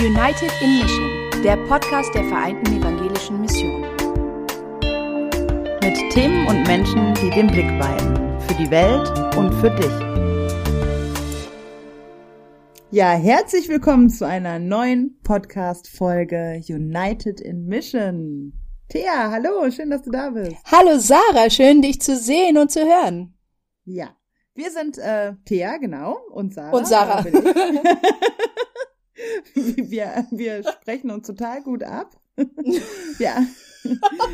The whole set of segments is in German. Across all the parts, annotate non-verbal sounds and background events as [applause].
United in Mission, der Podcast der Vereinten Evangelischen Mission. Mit Themen und Menschen, die den Blick weiten. Für die Welt und für dich. Ja, herzlich willkommen zu einer neuen Podcast-Folge United in Mission. Thea, hallo, schön, dass du da bist. Hallo Sarah, schön dich zu sehen und zu hören. Ja, wir sind äh, Thea, genau, und Sarah. Und Sarah. [laughs] [laughs] wir, wir [laughs] sprechen uns total gut ab. [laughs] ja.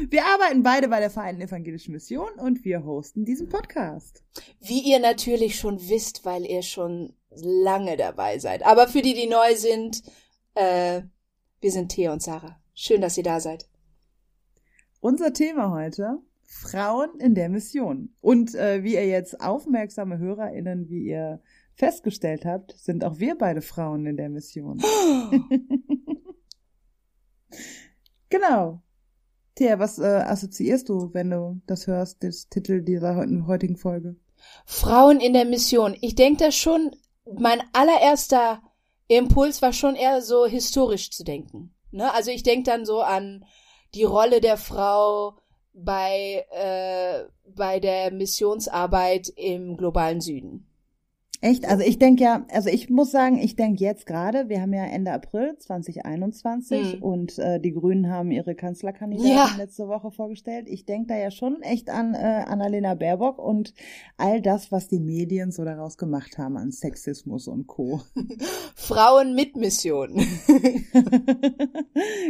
Wir arbeiten beide bei der Vereinten Evangelischen Mission und wir hosten diesen Podcast. Wie ihr natürlich schon wisst, weil ihr schon lange dabei seid. Aber für die, die neu sind, äh, wir sind Thea und Sarah. Schön, dass ihr da seid. Unser Thema heute, Frauen in der Mission. Und äh, wie ihr jetzt aufmerksame HörerInnen, wie ihr festgestellt habt, sind auch wir beide Frauen in der Mission. [gasps] [laughs] genau. Thea, was äh, assoziierst du, wenn du das hörst, das Titel dieser heutigen Folge? Frauen in der Mission. Ich denke da schon, mein allererster Impuls war schon eher so historisch zu denken. Ne? Also ich denke dann so an die Rolle der Frau bei, äh, bei der Missionsarbeit im globalen Süden. Echt? Also ich denke ja, also ich muss sagen, ich denke jetzt gerade, wir haben ja Ende April 2021 hm. und äh, die Grünen haben ihre Kanzlerkandidatin ja. letzte Woche vorgestellt. Ich denke da ja schon echt an äh, Annalena Baerbock und all das, was die Medien so daraus gemacht haben an Sexismus und Co. [laughs] Frauen mit Mission. [laughs]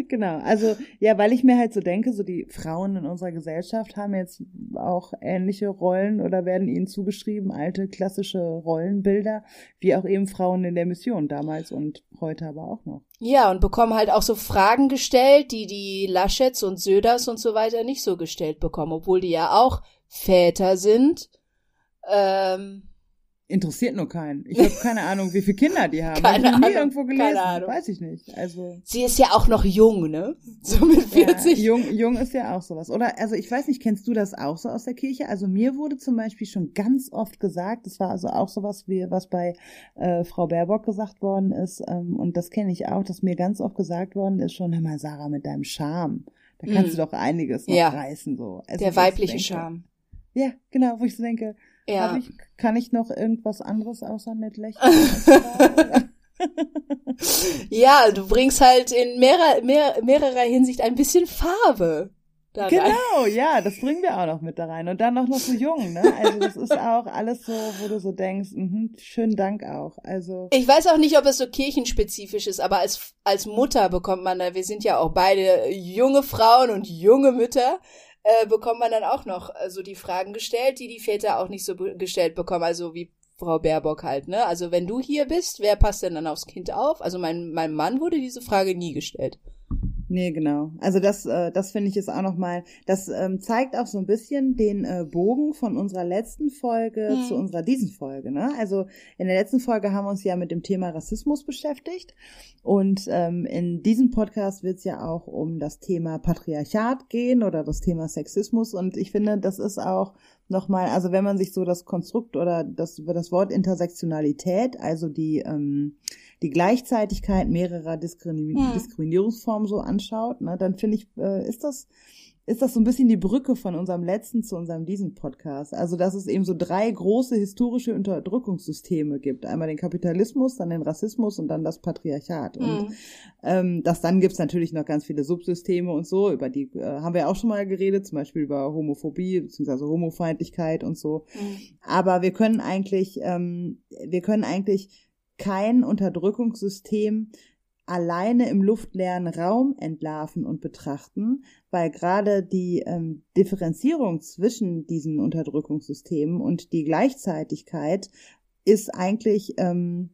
genau, also ja, weil ich mir halt so denke, so die Frauen in unserer Gesellschaft haben jetzt auch ähnliche Rollen oder werden ihnen zugeschrieben, alte klassische Rollen Bilder, wie auch eben Frauen in der Mission damals und heute aber auch noch. Ja, und bekommen halt auch so Fragen gestellt, die die Laschets und Söders und so weiter nicht so gestellt bekommen, obwohl die ja auch Väter sind. Ähm, Interessiert nur keinen. Ich habe [laughs] keine Ahnung, wie viele Kinder die haben. Keine ich Ahnung. nie irgendwo gelesen. Keine Ahnung. Weiß ich nicht. Also sie ist ja auch noch jung, ne? [laughs] So mit 40. Ja, jung, jung ist ja auch sowas. Oder also ich weiß nicht, kennst du das auch so aus der Kirche? Also mir wurde zum Beispiel schon ganz oft gesagt, das war also auch sowas wie was bei äh, Frau Baerbock gesagt worden ist, ähm, und das kenne ich auch, dass mir ganz oft gesagt worden ist schon, hör mal, Sarah, mit deinem Charme, da kannst mm. du doch einiges noch ja. reißen so. Also, der weibliche denke, Charme. Ja, genau, wo ich so denke, ja. Ich, kann ich noch irgendwas anderes außer nett lächeln? [laughs] ja, du bringst halt in mehrer, mehr, mehrerer Hinsicht ein bisschen Farbe. Da genau, ja, das bringen wir auch noch mit da rein. Und dann auch noch so jung, ne? Also das ist auch alles so, wo du so denkst, mh, schönen Dank auch. Also ich weiß auch nicht, ob es so kirchenspezifisch ist, aber als als Mutter bekommt man da, wir sind ja auch beide junge Frauen und junge Mütter, äh, bekommt man dann auch noch äh, so die Fragen gestellt, die die Väter auch nicht so gestellt bekommen, also wie Frau Baerbock halt, ne? Also wenn du hier bist, wer passt denn dann aufs Kind auf? Also mein, mein Mann wurde diese Frage nie gestellt. Nee, genau. Also das, äh, das finde ich ist auch nochmal, das ähm, zeigt auch so ein bisschen den äh, Bogen von unserer letzten Folge mhm. zu unserer diesen Folge. Ne? Also in der letzten Folge haben wir uns ja mit dem Thema Rassismus beschäftigt und ähm, in diesem Podcast wird es ja auch um das Thema Patriarchat gehen oder das Thema Sexismus und ich finde, das ist auch nochmal, also wenn man sich so das Konstrukt oder das, das Wort Intersektionalität, also die, ähm, die Gleichzeitigkeit mehrerer Diskrimi hm. Diskriminierungsformen so anschaut, ne, dann finde ich, äh, ist das, ist das so ein bisschen die Brücke von unserem letzten zu unserem diesen Podcast. Also, dass es eben so drei große historische Unterdrückungssysteme gibt. Einmal den Kapitalismus, dann den Rassismus und dann das Patriarchat. Mhm. Und ähm, das dann gibt's natürlich noch ganz viele Subsysteme und so, über die äh, haben wir auch schon mal geredet, zum Beispiel über Homophobie bzw. Homofeindlichkeit und so. Mhm. Aber wir können eigentlich, ähm, wir können eigentlich kein Unterdrückungssystem alleine im luftleeren Raum entlarven und betrachten, weil gerade die ähm, Differenzierung zwischen diesen Unterdrückungssystemen und die Gleichzeitigkeit ist eigentlich ähm,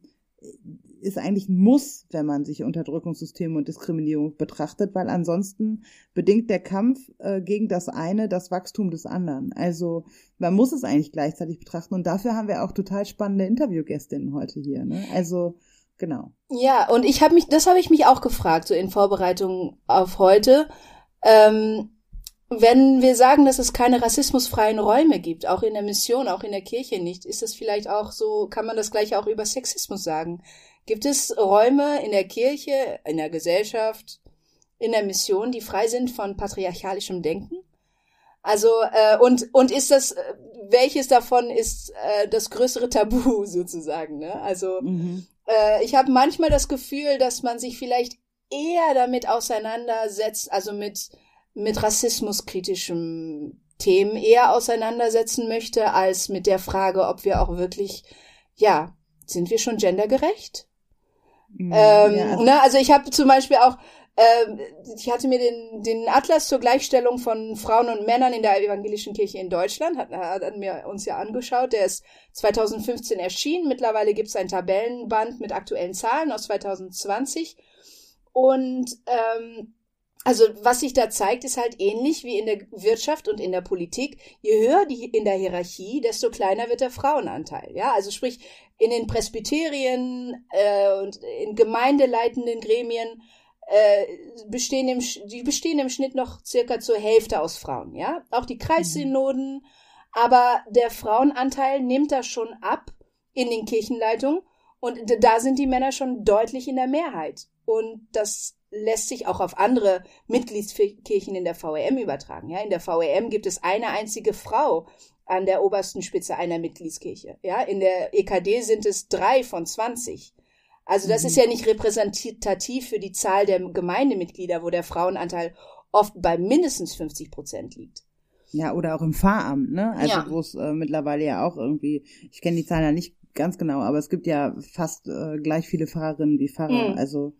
ist eigentlich ein Muss, wenn man sich Unterdrückungssysteme und Diskriminierung betrachtet, weil ansonsten bedingt der Kampf äh, gegen das eine das Wachstum des anderen. Also man muss es eigentlich gleichzeitig betrachten und dafür haben wir auch total spannende Interviewgästinnen heute hier. Ne? Also Genau. Ja, und ich habe mich, das habe ich mich auch gefragt, so in Vorbereitung auf heute. Ähm, wenn wir sagen, dass es keine rassismusfreien Räume gibt, auch in der Mission, auch in der Kirche nicht, ist das vielleicht auch so, kann man das gleich auch über Sexismus sagen? Gibt es Räume in der Kirche, in der Gesellschaft, in der Mission, die frei sind von patriarchalischem Denken? Also äh, und und ist das äh, welches davon ist äh, das größere Tabu [laughs] sozusagen? Ne? Also mhm. äh, ich habe manchmal das Gefühl, dass man sich vielleicht eher damit auseinandersetzt, also mit mit rassismuskritischen Themen eher auseinandersetzen möchte, als mit der Frage, ob wir auch wirklich, ja, sind wir schon gendergerecht? Mhm, ähm, ja. Also, ne, also ich habe zum Beispiel auch ähm, ich hatte mir den, den Atlas zur Gleichstellung von Frauen und Männern in der evangelischen Kirche in Deutschland, hat, hat mir uns ja angeschaut. Der ist 2015 erschienen. Mittlerweile gibt es ein Tabellenband mit aktuellen Zahlen aus 2020. Und ähm, also was sich da zeigt, ist halt ähnlich wie in der Wirtschaft und in der Politik. Je höher die in der Hierarchie, desto kleiner wird der Frauenanteil. Ja, also sprich in den Presbyterien äh, und in gemeindeleitenden Gremien äh, bestehen im, die bestehen im Schnitt noch circa zur Hälfte aus Frauen, ja. Auch die Kreissynoden, mhm. aber der Frauenanteil nimmt da schon ab in den Kirchenleitungen und da sind die Männer schon deutlich in der Mehrheit. Und das lässt sich auch auf andere Mitgliedskirchen in der VEM übertragen. Ja, in der VEM gibt es eine einzige Frau an der obersten Spitze einer Mitgliedskirche. Ja, in der EKD sind es drei von zwanzig. Also das mhm. ist ja nicht repräsentativ für die Zahl der Gemeindemitglieder, wo der Frauenanteil oft bei mindestens 50 Prozent liegt. Ja, oder auch im Pfarramt, ne? Also ja. wo es äh, mittlerweile ja auch irgendwie, ich kenne die Zahlen ja nicht ganz genau, aber es gibt ja fast äh, gleich viele Pfarrerinnen wie Pfarrer. Mhm. Also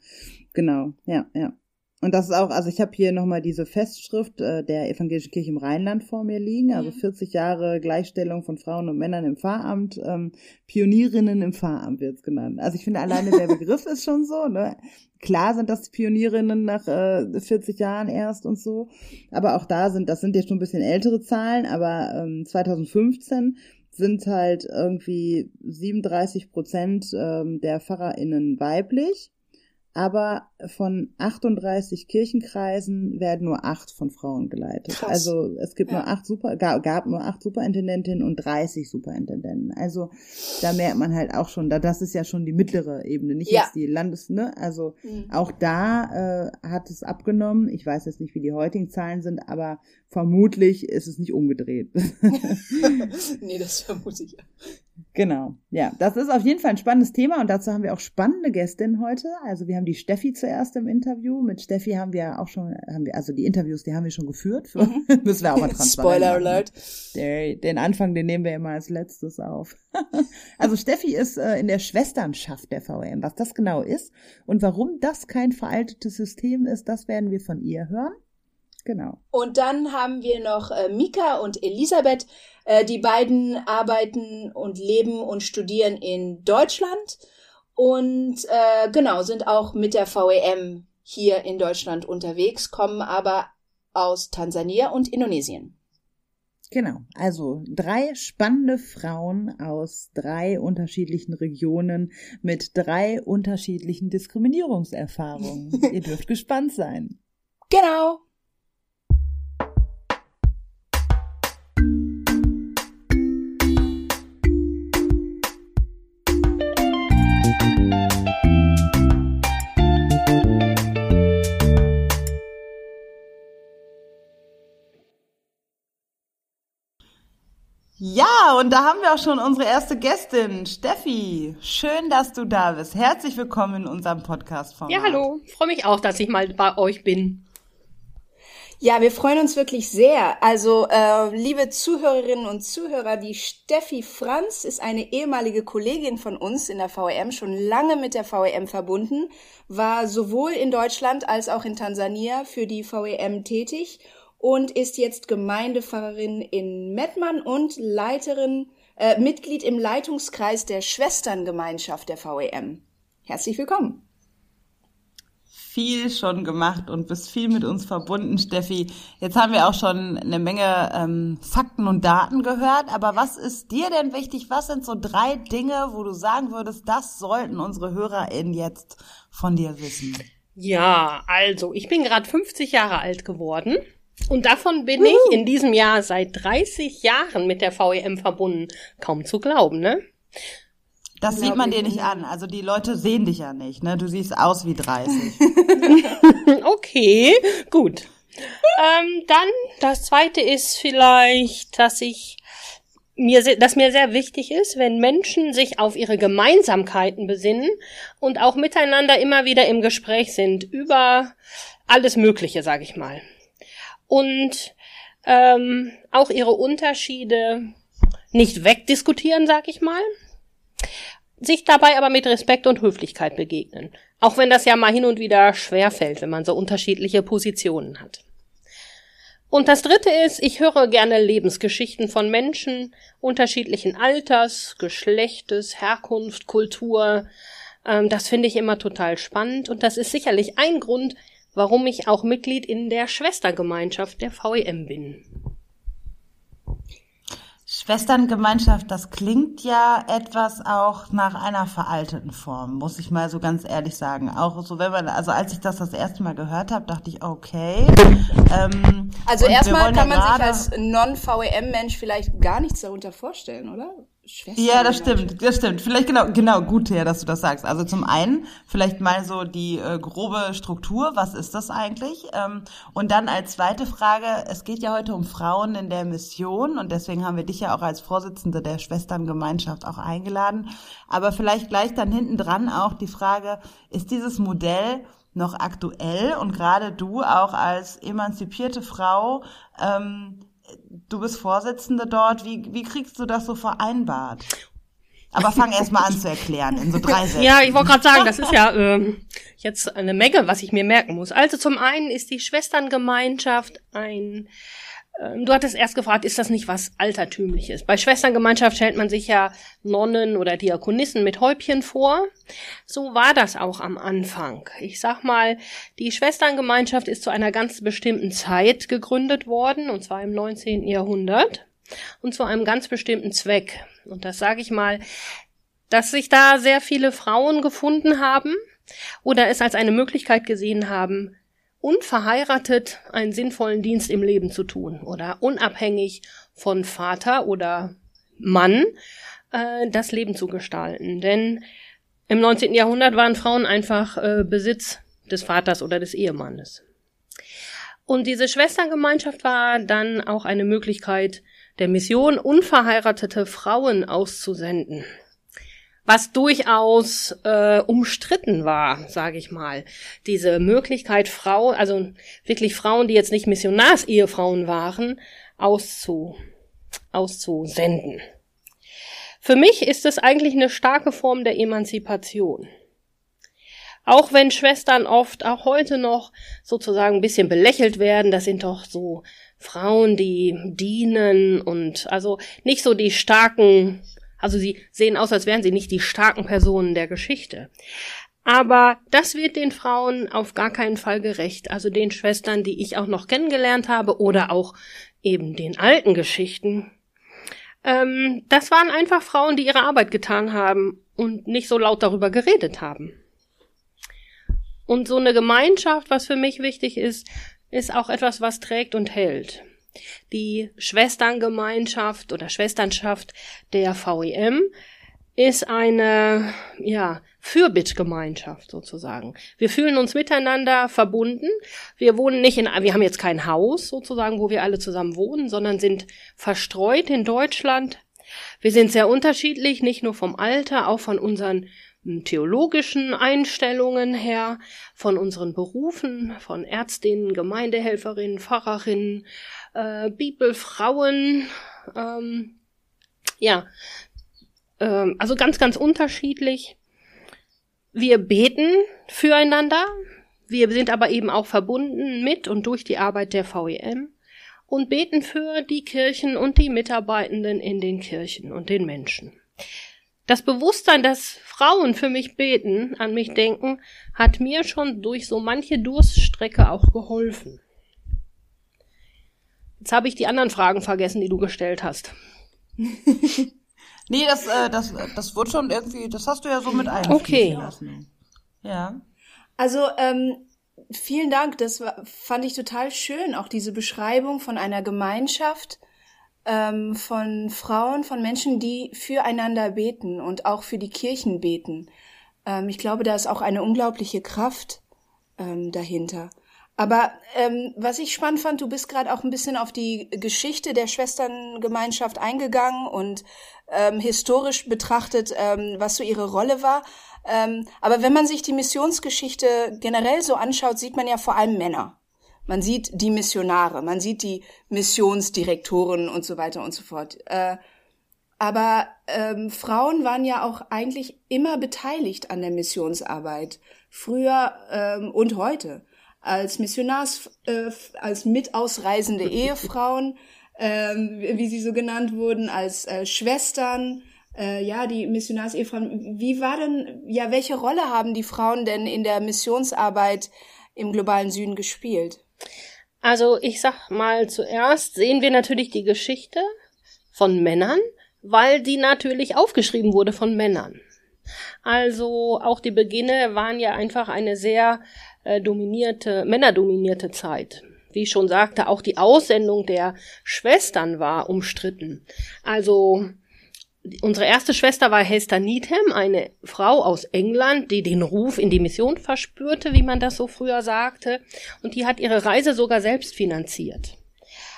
genau, ja, ja. Und das ist auch, also ich habe hier nochmal diese Festschrift äh, der Evangelischen Kirche im Rheinland vor mir liegen, also 40 mhm. Jahre Gleichstellung von Frauen und Männern im Pfarramt, ähm, Pionierinnen im Pfarramt wird's genannt. Also ich finde alleine der [laughs] Begriff ist schon so, ne? Klar sind das Pionierinnen nach äh, 40 Jahren erst und so, aber auch da sind, das sind jetzt schon ein bisschen ältere Zahlen, aber ähm, 2015 sind halt irgendwie 37 Prozent ähm, der PfarrerInnen weiblich aber von 38 Kirchenkreisen werden nur acht von Frauen geleitet. Krass. Also es gibt ja. nur acht Super, gab, gab nur acht Superintendentinnen und 30 Superintendenten. Also da merkt man halt auch schon, da das ist ja schon die mittlere Ebene, nicht ja. jetzt die Landes, ne? Also mhm. auch da äh, hat es abgenommen. Ich weiß jetzt nicht, wie die heutigen Zahlen sind, aber vermutlich ist es nicht umgedreht. [laughs] nee, das vermute ich ja. Genau, ja, das ist auf jeden Fall ein spannendes Thema und dazu haben wir auch spannende Gästinnen heute. Also wir haben die Steffi zuerst im Interview. Mit Steffi haben wir auch schon, haben wir, also die Interviews, die haben wir schon geführt. Für, [laughs] mhm. müssen wir auch [laughs] mal transparent Spoiler machen. Alert. Der, den Anfang, den nehmen wir immer als letztes auf. [laughs] also Steffi ist äh, in der Schwesternschaft der VM. Was das genau ist und warum das kein veraltetes System ist, das werden wir von ihr hören. Genau. Und dann haben wir noch äh, Mika und Elisabeth. Äh, die beiden arbeiten und leben und studieren in Deutschland und äh, genau sind auch mit der VEM hier in Deutschland unterwegs, kommen aber aus Tansania und Indonesien. Genau, also drei spannende Frauen aus drei unterschiedlichen Regionen mit drei unterschiedlichen Diskriminierungserfahrungen. [laughs] Ihr dürft gespannt sein. Genau. Ja, und da haben wir auch schon unsere erste Gästin, Steffi. Schön, dass du da bist. Herzlich willkommen in unserem Podcast-Format. Ja, hallo. Ich freue mich auch, dass ich mal bei euch bin. Ja, wir freuen uns wirklich sehr. Also, äh, liebe Zuhörerinnen und Zuhörer, die Steffi Franz ist eine ehemalige Kollegin von uns in der VEM, schon lange mit der VEM verbunden, war sowohl in Deutschland als auch in Tansania für die VEM tätig und ist jetzt Gemeindepfarrerin in Mettmann und Leiterin, äh, Mitglied im Leitungskreis der Schwesterngemeinschaft der VEM. Herzlich willkommen. Viel schon gemacht und bist viel mit uns verbunden, Steffi. Jetzt haben wir auch schon eine Menge ähm, Fakten und Daten gehört, aber was ist dir denn wichtig? Was sind so drei Dinge, wo du sagen würdest, das sollten unsere HörerInnen jetzt von dir wissen? Ja, also ich bin gerade 50 Jahre alt geworden und davon bin Juhu. ich in diesem Jahr seit 30 Jahren mit der VEM verbunden. Kaum zu glauben, ne? Das sieht man dir nicht an. Also die Leute sehen dich ja nicht. Ne? Du siehst aus wie 30. [laughs] [laughs] okay, gut. ähm, dann das zweite ist vielleicht, dass ich mir, dass mir sehr wichtig ist, wenn Menschen sich auf ihre Gemeinsamkeiten besinnen und auch miteinander immer wieder im Gespräch sind über alles Mögliche, sage ich mal. Und ähm, auch ihre Unterschiede nicht wegdiskutieren, sag ich mal, sich dabei aber mit Respekt und Höflichkeit begegnen. Auch wenn das ja mal hin und wieder schwerfällt, wenn man so unterschiedliche Positionen hat. Und das dritte ist, ich höre gerne Lebensgeschichten von Menschen unterschiedlichen Alters, Geschlechtes, Herkunft, Kultur. Ähm, das finde ich immer total spannend und das ist sicherlich ein Grund, warum ich auch Mitglied in der Schwestergemeinschaft der VEM bin. Schwesterngemeinschaft, das klingt ja etwas auch nach einer veralteten Form, muss ich mal so ganz ehrlich sagen. Auch so, wenn man, also als ich das das erste Mal gehört habe, dachte ich, okay. Ähm, also erstmal kann man sich als Non-VEM-Mensch vielleicht gar nichts darunter vorstellen, oder? Schwester ja, das stimmt, das stimmt. Vielleicht genau, genau, gut, ja, dass du das sagst. Also zum einen vielleicht mal so die äh, grobe Struktur, was ist das eigentlich? Ähm, und dann als zweite Frage, es geht ja heute um Frauen in der Mission und deswegen haben wir dich ja auch als Vorsitzende der Schwesterngemeinschaft auch eingeladen. Aber vielleicht gleich dann hinten dran auch die Frage, ist dieses Modell noch aktuell und gerade du auch als emanzipierte Frau, ähm, du bist Vorsitzende dort. Wie, wie kriegst du das so vereinbart? Aber fang erst mal an zu erklären in so drei [laughs] Sätzen. Ja, ich wollte gerade sagen, das ist ja ähm, jetzt eine Menge, was ich mir merken muss. Also zum einen ist die Schwesterngemeinschaft ein du hattest erst gefragt, ist das nicht was Altertümliches? Bei Schwesterngemeinschaft stellt man sich ja Nonnen oder Diakonissen mit Häubchen vor. So war das auch am Anfang. Ich sag mal, die Schwesterngemeinschaft ist zu einer ganz bestimmten Zeit gegründet worden, und zwar im 19. Jahrhundert, und zu einem ganz bestimmten Zweck. Und das sage ich mal, dass sich da sehr viele Frauen gefunden haben oder es als eine Möglichkeit gesehen haben, unverheiratet einen sinnvollen Dienst im Leben zu tun oder unabhängig von Vater oder Mann äh, das Leben zu gestalten. Denn im 19. Jahrhundert waren Frauen einfach äh, Besitz des Vaters oder des Ehemannes. Und diese Schwestergemeinschaft war dann auch eine Möglichkeit der Mission, unverheiratete Frauen auszusenden was durchaus äh, umstritten war, sage ich mal. Diese Möglichkeit, Frau, also wirklich Frauen, die jetzt nicht Missionarsehefrauen waren, auszu, auszusenden. Für mich ist es eigentlich eine starke Form der Emanzipation. Auch wenn Schwestern oft auch heute noch sozusagen ein bisschen belächelt werden, das sind doch so Frauen, die dienen und also nicht so die starken also sie sehen aus, als wären sie nicht die starken Personen der Geschichte. Aber das wird den Frauen auf gar keinen Fall gerecht. Also den Schwestern, die ich auch noch kennengelernt habe oder auch eben den alten Geschichten. Ähm, das waren einfach Frauen, die ihre Arbeit getan haben und nicht so laut darüber geredet haben. Und so eine Gemeinschaft, was für mich wichtig ist, ist auch etwas, was trägt und hält. Die Schwesterngemeinschaft oder Schwesternschaft der VEM ist eine, ja, Fürbittgemeinschaft sozusagen. Wir fühlen uns miteinander verbunden. Wir wohnen nicht in, wir haben jetzt kein Haus sozusagen, wo wir alle zusammen wohnen, sondern sind verstreut in Deutschland. Wir sind sehr unterschiedlich, nicht nur vom Alter, auch von unseren theologischen Einstellungen her, von unseren Berufen, von Ärztinnen, Gemeindehelferinnen, Pfarrerinnen, äh, Bibelfrauen, ähm, ja, ähm, also ganz, ganz unterschiedlich. Wir beten füreinander, wir sind aber eben auch verbunden mit und durch die Arbeit der VEM und beten für die Kirchen und die Mitarbeitenden in den Kirchen und den Menschen. Das Bewusstsein, dass Frauen für mich beten, an mich denken, hat mir schon durch so manche Durststrecke auch geholfen. Jetzt habe ich die anderen Fragen vergessen, die du gestellt hast. [laughs] nee, das, äh, das, das wurde schon irgendwie, das hast du ja so mit einfließen okay. lassen. Ja. Also, ähm, vielen Dank, das war, fand ich total schön, auch diese Beschreibung von einer Gemeinschaft, ähm, von Frauen, von Menschen, die füreinander beten und auch für die Kirchen beten. Ähm, ich glaube, da ist auch eine unglaubliche Kraft ähm, dahinter. Aber ähm, was ich spannend fand, du bist gerade auch ein bisschen auf die Geschichte der Schwesterngemeinschaft eingegangen und ähm, historisch betrachtet, ähm, was so ihre Rolle war. Ähm, aber wenn man sich die Missionsgeschichte generell so anschaut, sieht man ja vor allem Männer. Man sieht die Missionare, man sieht die Missionsdirektoren und so weiter und so fort. Äh, aber ähm, Frauen waren ja auch eigentlich immer beteiligt an der Missionsarbeit, früher ähm, und heute. Als Missionars, äh, als mitausreisende [laughs] Ehefrauen, ähm, wie sie so genannt wurden, als äh, Schwestern, äh, ja, die Missionars-Ehefrauen. Wie war denn, ja, welche Rolle haben die Frauen denn in der Missionsarbeit im globalen Süden gespielt? Also ich sag mal, zuerst sehen wir natürlich die Geschichte von Männern, weil die natürlich aufgeschrieben wurde von Männern. Also auch die Beginne waren ja einfach eine sehr äh, dominierte, männerdominierte Zeit. Wie ich schon sagte, auch die Aussendung der Schwestern war umstritten. Also unsere erste Schwester war Hester Needham, eine Frau aus England, die den Ruf in die Mission verspürte, wie man das so früher sagte, und die hat ihre Reise sogar selbst finanziert.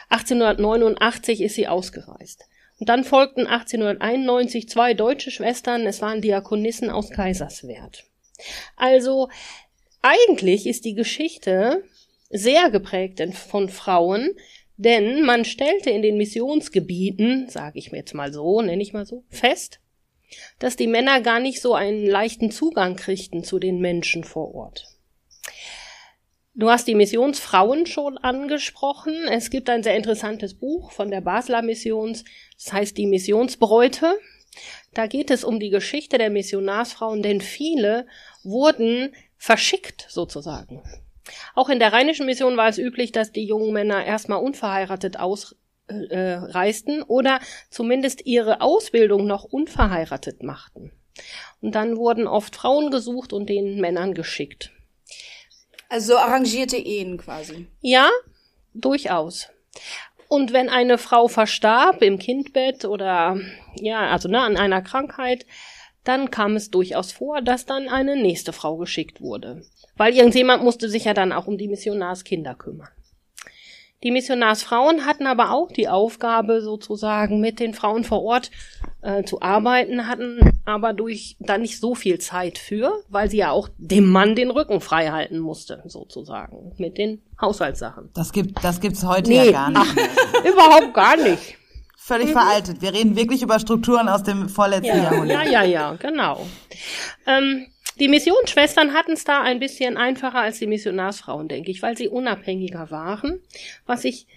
1889 ist sie ausgereist. Und dann folgten 1891 zwei deutsche Schwestern, es waren Diakonissen aus Kaiserswerth. Also eigentlich ist die Geschichte sehr geprägt von Frauen, denn man stellte in den Missionsgebieten, sage ich mir jetzt mal so, nenne ich mal so, fest, dass die Männer gar nicht so einen leichten Zugang kriegten zu den Menschen vor Ort. Du hast die Missionsfrauen schon angesprochen. Es gibt ein sehr interessantes Buch von der Basler Missions, das heißt die Missionsbräute. Da geht es um die Geschichte der Missionarsfrauen, denn viele wurden verschickt sozusagen. Auch in der rheinischen Mission war es üblich, dass die jungen Männer erstmal unverheiratet ausreisten äh, oder zumindest ihre Ausbildung noch unverheiratet machten. Und dann wurden oft Frauen gesucht und den Männern geschickt. Also arrangierte Ehen quasi. Ja, durchaus. Und wenn eine Frau verstarb im Kindbett oder ja, also ne, an einer Krankheit, dann kam es durchaus vor, dass dann eine nächste Frau geschickt wurde. Weil irgendjemand musste sich ja dann auch um die Missionarskinder kümmern. Die Missionarsfrauen hatten aber auch die Aufgabe, sozusagen mit den Frauen vor Ort äh, zu arbeiten, hatten aber durch dann nicht so viel Zeit für, weil sie ja auch dem Mann den Rücken frei halten musste, sozusagen, mit den Haushaltssachen. Das gibt, das gibt's heute nee, ja gar nicht. Ach, [laughs] überhaupt gar nicht völlig mhm. veraltet. Wir reden wirklich über Strukturen aus dem vorletzten ja, Jahrhundert. Ja, ja, ja, genau. Ähm, die Missionsschwestern hatten es da ein bisschen einfacher als die Missionarsfrauen, denke ich, weil sie unabhängiger waren. Was ich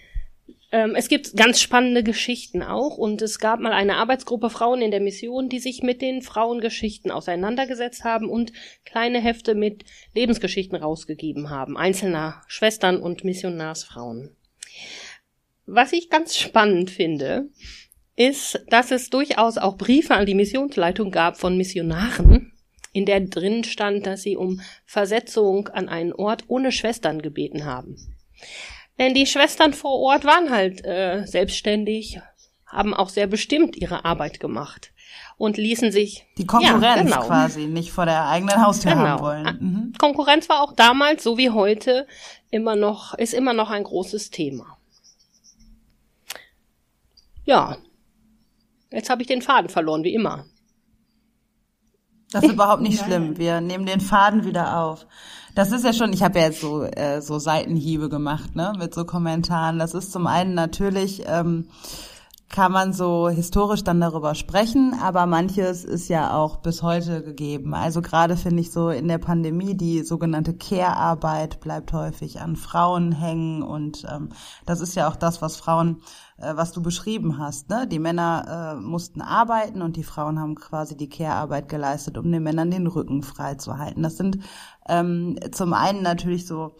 ähm, es gibt ganz spannende Geschichten auch und es gab mal eine Arbeitsgruppe Frauen in der Mission, die sich mit den Frauengeschichten auseinandergesetzt haben und kleine Hefte mit Lebensgeschichten rausgegeben haben, einzelner Schwestern und Missionarsfrauen. Was ich ganz spannend finde, ist, dass es durchaus auch Briefe an die Missionsleitung gab von Missionaren, in der drin stand, dass sie um Versetzung an einen Ort ohne Schwestern gebeten haben. Denn die Schwestern vor Ort waren halt äh, selbstständig, haben auch sehr bestimmt ihre Arbeit gemacht und ließen sich die Konkurrenz ja, genau. quasi nicht vor der eigenen Haustür genau. haben wollen. Mhm. Konkurrenz war auch damals so wie heute immer noch ist immer noch ein großes Thema. Ja. Jetzt habe ich den Faden verloren, wie immer. Das ist überhaupt nicht [laughs] schlimm. Wir nehmen den Faden wieder auf. Das ist ja schon, ich habe ja jetzt so, äh, so Seitenhiebe gemacht, ne, mit so Kommentaren. Das ist zum einen natürlich ähm, kann man so historisch dann darüber sprechen, aber manches ist ja auch bis heute gegeben. Also gerade finde ich so in der Pandemie die sogenannte Care-Arbeit bleibt häufig an Frauen hängen und ähm, das ist ja auch das, was Frauen, äh, was du beschrieben hast. Ne? Die Männer äh, mussten arbeiten und die Frauen haben quasi die Care-Arbeit geleistet, um den Männern den Rücken frei zu halten. Das sind ähm, zum einen natürlich so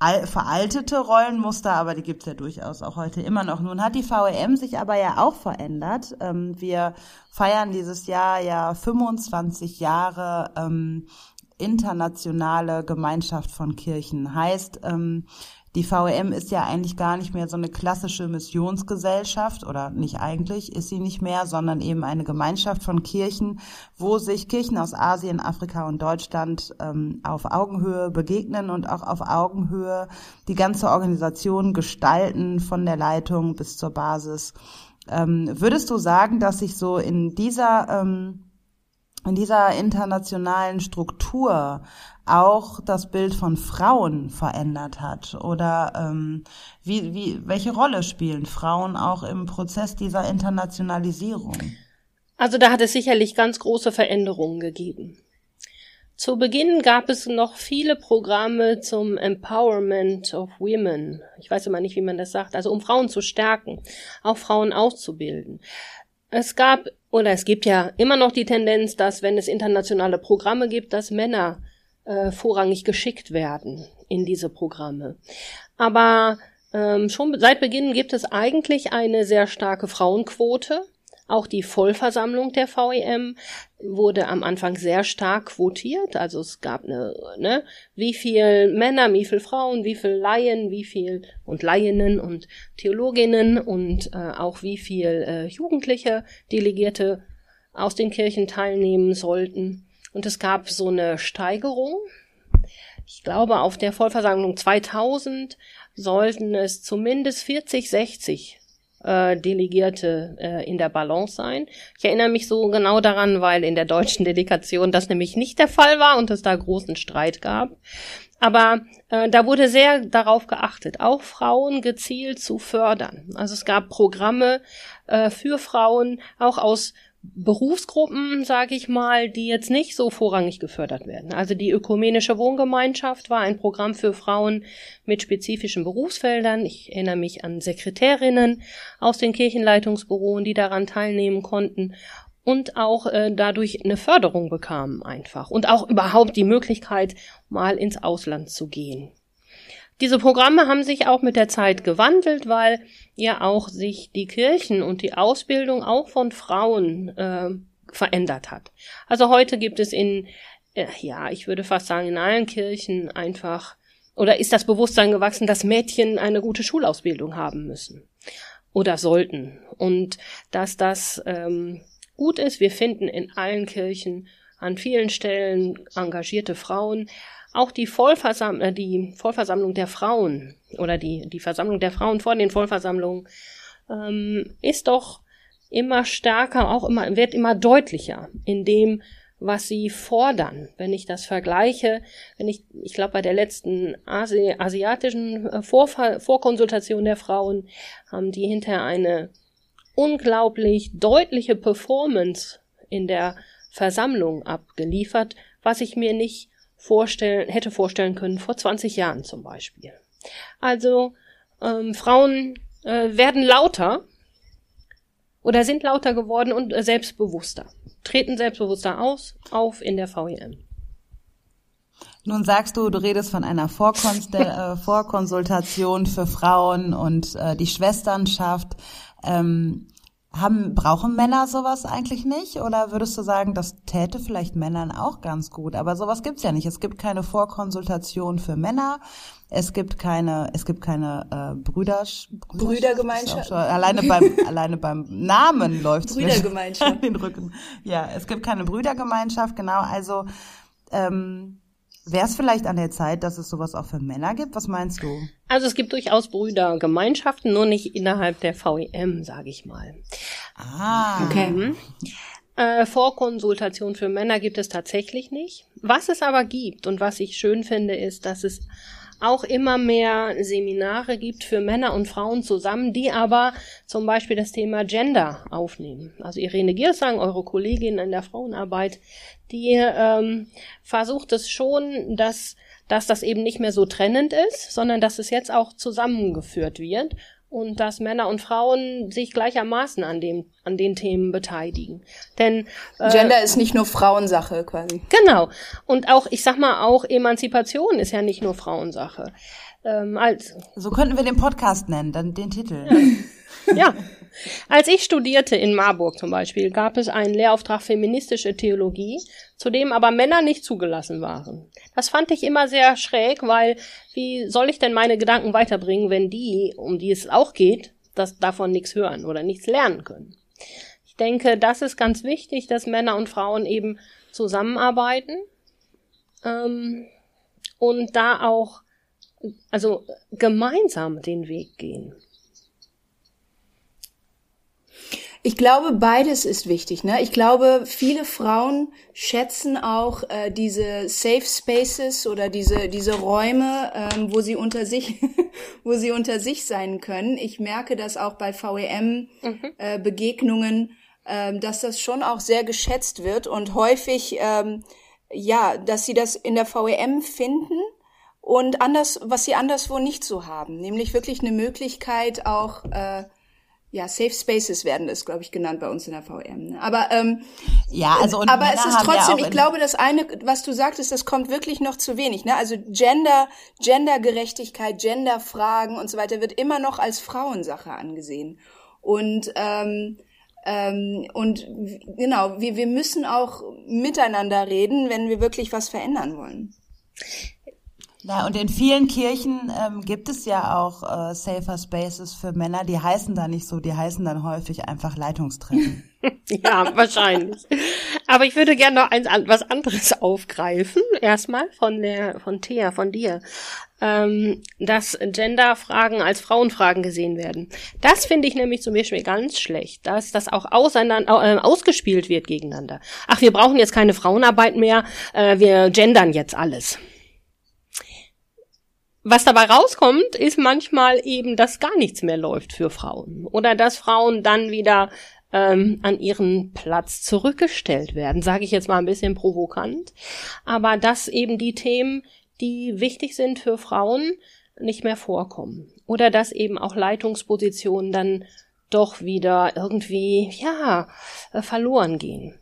veraltete Rollenmuster, aber die gibt's ja durchaus auch heute immer noch. Nun hat die VEM sich aber ja auch verändert. Ähm, wir feiern dieses Jahr ja 25 Jahre ähm, internationale Gemeinschaft von Kirchen. Heißt, ähm, die VEM ist ja eigentlich gar nicht mehr so eine klassische Missionsgesellschaft oder nicht eigentlich, ist sie nicht mehr, sondern eben eine Gemeinschaft von Kirchen, wo sich Kirchen aus Asien, Afrika und Deutschland ähm, auf Augenhöhe begegnen und auch auf Augenhöhe die ganze Organisation gestalten, von der Leitung bis zur Basis. Ähm, würdest du sagen, dass sich so in dieser ähm, in dieser internationalen Struktur auch das Bild von Frauen verändert hat? Oder ähm, wie, wie, welche Rolle spielen Frauen auch im Prozess dieser Internationalisierung? Also da hat es sicherlich ganz große Veränderungen gegeben. Zu Beginn gab es noch viele Programme zum Empowerment of Women. Ich weiß immer nicht, wie man das sagt. Also um Frauen zu stärken, auch Frauen auszubilden. Es gab oder es gibt ja immer noch die Tendenz, dass wenn es internationale Programme gibt, dass Männer äh, vorrangig geschickt werden in diese Programme. Aber ähm, schon seit Beginn gibt es eigentlich eine sehr starke Frauenquote. Auch die Vollversammlung der VEM wurde am Anfang sehr stark quotiert. Also es gab eine, ne, wie viel Männer, wie viel Frauen, wie viel Laien, wie viel und Laieninnen und Theologinnen und äh, auch wie viel äh, Jugendliche Delegierte aus den Kirchen teilnehmen sollten. Und es gab so eine Steigerung. Ich glaube, auf der Vollversammlung 2000 sollten es zumindest 40, 60 äh, Delegierte äh, in der Balance sein. Ich erinnere mich so genau daran, weil in der deutschen [laughs] Delegation das nämlich nicht der Fall war und es da großen Streit gab. Aber äh, da wurde sehr darauf geachtet, auch Frauen gezielt zu fördern. Also es gab Programme äh, für Frauen, auch aus Berufsgruppen, sage ich mal, die jetzt nicht so vorrangig gefördert werden. Also die ökumenische Wohngemeinschaft war ein Programm für Frauen mit spezifischen Berufsfeldern. Ich erinnere mich an Sekretärinnen aus den Kirchenleitungsbüros, die daran teilnehmen konnten und auch äh, dadurch eine Förderung bekamen einfach und auch überhaupt die Möglichkeit, mal ins Ausland zu gehen. Diese Programme haben sich auch mit der Zeit gewandelt, weil ja auch sich die Kirchen und die Ausbildung auch von Frauen äh, verändert hat. Also heute gibt es in, äh, ja, ich würde fast sagen, in allen Kirchen einfach, oder ist das Bewusstsein gewachsen, dass Mädchen eine gute Schulausbildung haben müssen oder sollten. Und dass das ähm, gut ist. Wir finden in allen Kirchen an vielen Stellen engagierte Frauen, auch die, Vollversam äh, die Vollversammlung der Frauen oder die, die Versammlung der Frauen vor den Vollversammlungen ähm, ist doch immer stärker, auch immer, wird immer deutlicher in dem, was sie fordern. Wenn ich das vergleiche, wenn ich, ich glaube, bei der letzten Asi asiatischen äh, Vorfall, Vorkonsultation der Frauen haben die hinterher eine unglaublich deutliche Performance in der Versammlung abgeliefert, was ich mir nicht vorstellen, hätte vorstellen können vor 20 Jahren zum Beispiel. Also ähm, Frauen äh, werden lauter oder sind lauter geworden und äh, selbstbewusster, treten selbstbewusster aus, auf in der VEM. Nun sagst du, du redest von einer äh, [laughs] Vorkonsultation für Frauen und äh, die Schwesternschaft. Ähm, haben, brauchen Männer sowas eigentlich nicht? Oder würdest du sagen, das täte vielleicht Männern auch ganz gut? Aber sowas gibt's ja nicht. Es gibt keine Vorkonsultation für Männer. Es gibt keine, es gibt keine äh, Brüder, Brüder Brüdergemeinschaft. Alleine beim, [laughs] alleine beim Namen läuft's Brüdergemeinschaft. [laughs] den Rücken. Ja, es gibt keine Brüdergemeinschaft, genau. Also ähm, Wäre es vielleicht an der Zeit, dass es sowas auch für Männer gibt? Was meinst du? Also es gibt durchaus Brüdergemeinschaften, nur nicht innerhalb der VEM, sage ich mal. Ah. Okay. Mhm. Äh, Vorkonsultation für Männer gibt es tatsächlich nicht. Was es aber gibt und was ich schön finde, ist, dass es auch immer mehr Seminare gibt für Männer und Frauen zusammen, die aber zum Beispiel das Thema Gender aufnehmen. Also Irene Giersang, eure Kollegin in der Frauenarbeit, die ähm, versucht es schon, dass, dass das eben nicht mehr so trennend ist, sondern dass es jetzt auch zusammengeführt wird und dass Männer und Frauen sich gleichermaßen an dem an den Themen beteiligen. Denn äh, Gender ist nicht nur Frauensache quasi. Genau. Und auch ich sag mal auch Emanzipation ist ja nicht nur Frauensache. Ähm, als so könnten wir den Podcast nennen, dann den Titel. [laughs] Ja. ja. Als ich studierte in Marburg zum Beispiel, gab es einen Lehrauftrag feministische Theologie, zu dem aber Männer nicht zugelassen waren. Das fand ich immer sehr schräg, weil wie soll ich denn meine Gedanken weiterbringen, wenn die, um die es auch geht, das davon nichts hören oder nichts lernen können? Ich denke, das ist ganz wichtig, dass Männer und Frauen eben zusammenarbeiten ähm, und da auch also gemeinsam den Weg gehen. Ich glaube, beides ist wichtig. Ne? Ich glaube, viele Frauen schätzen auch äh, diese Safe Spaces oder diese diese Räume, ähm, wo sie unter sich, [laughs] wo sie unter sich sein können. Ich merke das auch bei VEM mhm. äh, Begegnungen, äh, dass das schon auch sehr geschätzt wird und häufig ähm, ja, dass sie das in der VEM finden und anders, was sie anderswo nicht so haben, nämlich wirklich eine Möglichkeit auch äh, ja, Safe Spaces werden das, glaube ich, genannt bei uns in der VM. Ne? Aber ähm, ja, also und aber Männer es ist trotzdem, ja ich glaube, das eine, was du sagtest, das kommt wirklich noch zu wenig. Ne? Also Gender, Gendergerechtigkeit, Genderfragen und so weiter wird immer noch als Frauensache angesehen. Und ähm, ähm, und genau, wir, wir müssen auch miteinander reden, wenn wir wirklich was verändern wollen. Na, und in vielen Kirchen ähm, gibt es ja auch äh, Safer Spaces für Männer, die heißen da nicht so, die heißen dann häufig einfach Leitungstreffen. [laughs] ja, wahrscheinlich. Aber ich würde gerne noch eins, was anderes aufgreifen. Erstmal von der, von Thea, von dir. Ähm, dass Genderfragen als Frauenfragen gesehen werden. Das finde ich nämlich zum Beispiel ganz schlecht, dass das auch auseinander, äh, ausgespielt wird gegeneinander. Ach, wir brauchen jetzt keine Frauenarbeit mehr, äh, wir gendern jetzt alles was dabei rauskommt, ist manchmal eben, dass gar nichts mehr läuft für Frauen. Oder dass Frauen dann wieder ähm, an ihren Platz zurückgestellt werden, sage ich jetzt mal ein bisschen provokant. Aber dass eben die Themen, die wichtig sind für Frauen, nicht mehr vorkommen. Oder dass eben auch Leitungspositionen dann doch wieder irgendwie, ja, äh, verloren gehen.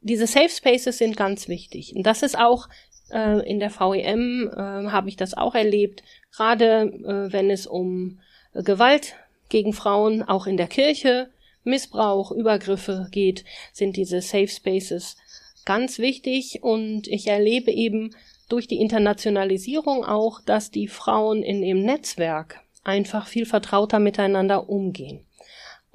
Diese Safe Spaces sind ganz wichtig. Und das ist auch äh, in der VEM äh, habe ich das auch erlebt, gerade äh, wenn es um äh, Gewalt gegen Frauen, auch in der Kirche, Missbrauch, Übergriffe geht, sind diese Safe Spaces ganz wichtig. Und ich erlebe eben durch die Internationalisierung auch, dass die Frauen in dem Netzwerk einfach viel vertrauter miteinander umgehen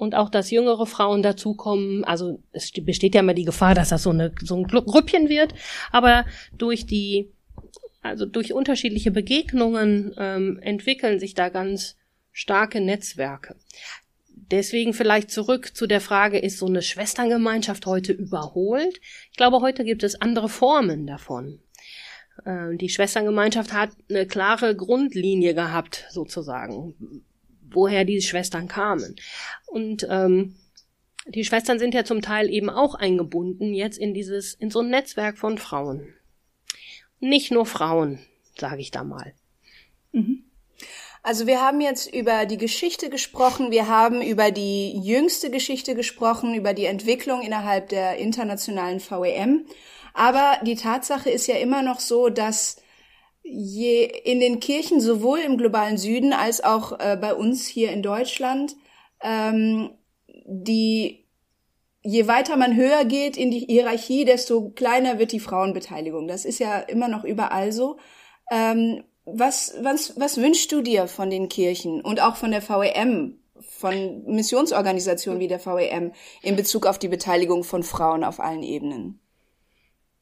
und auch, dass jüngere Frauen dazukommen. Also es besteht ja immer die Gefahr, dass das so, eine, so ein Grüppchen wird, aber durch die, also durch unterschiedliche Begegnungen ähm, entwickeln sich da ganz starke Netzwerke. Deswegen vielleicht zurück zu der Frage, ist so eine Schwesterngemeinschaft heute überholt? Ich glaube, heute gibt es andere Formen davon. Äh, die Schwesterngemeinschaft hat eine klare Grundlinie gehabt, sozusagen woher diese Schwestern kamen. Und ähm, die Schwestern sind ja zum Teil eben auch eingebunden jetzt in dieses, in so ein Netzwerk von Frauen. Nicht nur Frauen, sage ich da mal. Mhm. Also wir haben jetzt über die Geschichte gesprochen, wir haben über die jüngste Geschichte gesprochen, über die Entwicklung innerhalb der internationalen VEM. Aber die Tatsache ist ja immer noch so, dass je in den Kirchen sowohl im globalen Süden als auch äh, bei uns hier in Deutschland ähm, die je weiter man höher geht in die Hierarchie, desto kleiner wird die Frauenbeteiligung. Das ist ja immer noch überall so. Ähm, was, was, was wünschst du dir von den Kirchen und auch von der VEM, von Missionsorganisationen wie der VEM in Bezug auf die Beteiligung von Frauen auf allen Ebenen?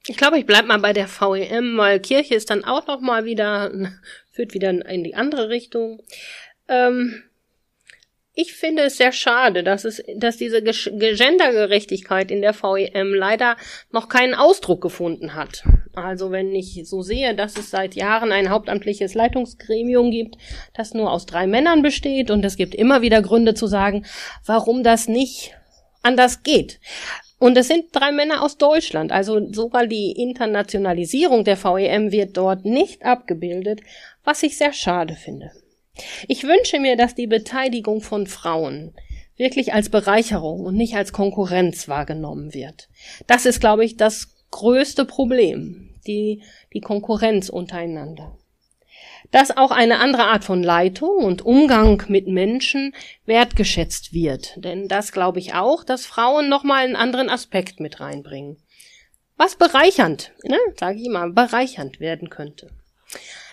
Ich glaube, ich bleib mal bei der VEM, weil Kirche ist dann auch noch mal wieder, [laughs] führt wieder in die andere Richtung. Ähm, ich finde es sehr schade, dass es, dass diese Gendergerechtigkeit in der VEM leider noch keinen Ausdruck gefunden hat. Also wenn ich so sehe, dass es seit Jahren ein hauptamtliches Leitungsgremium gibt, das nur aus drei Männern besteht und es gibt immer wieder Gründe zu sagen, warum das nicht anders geht. Und es sind drei Männer aus Deutschland. Also sogar die Internationalisierung der VEM wird dort nicht abgebildet, was ich sehr schade finde. Ich wünsche mir, dass die Beteiligung von Frauen wirklich als Bereicherung und nicht als Konkurrenz wahrgenommen wird. Das ist, glaube ich, das größte Problem, die, die Konkurrenz untereinander. Dass auch eine andere Art von Leitung und Umgang mit Menschen wertgeschätzt wird. Denn das glaube ich auch, dass Frauen nochmal einen anderen Aspekt mit reinbringen. Was bereichernd, ne, sage ich immer, bereichernd werden könnte.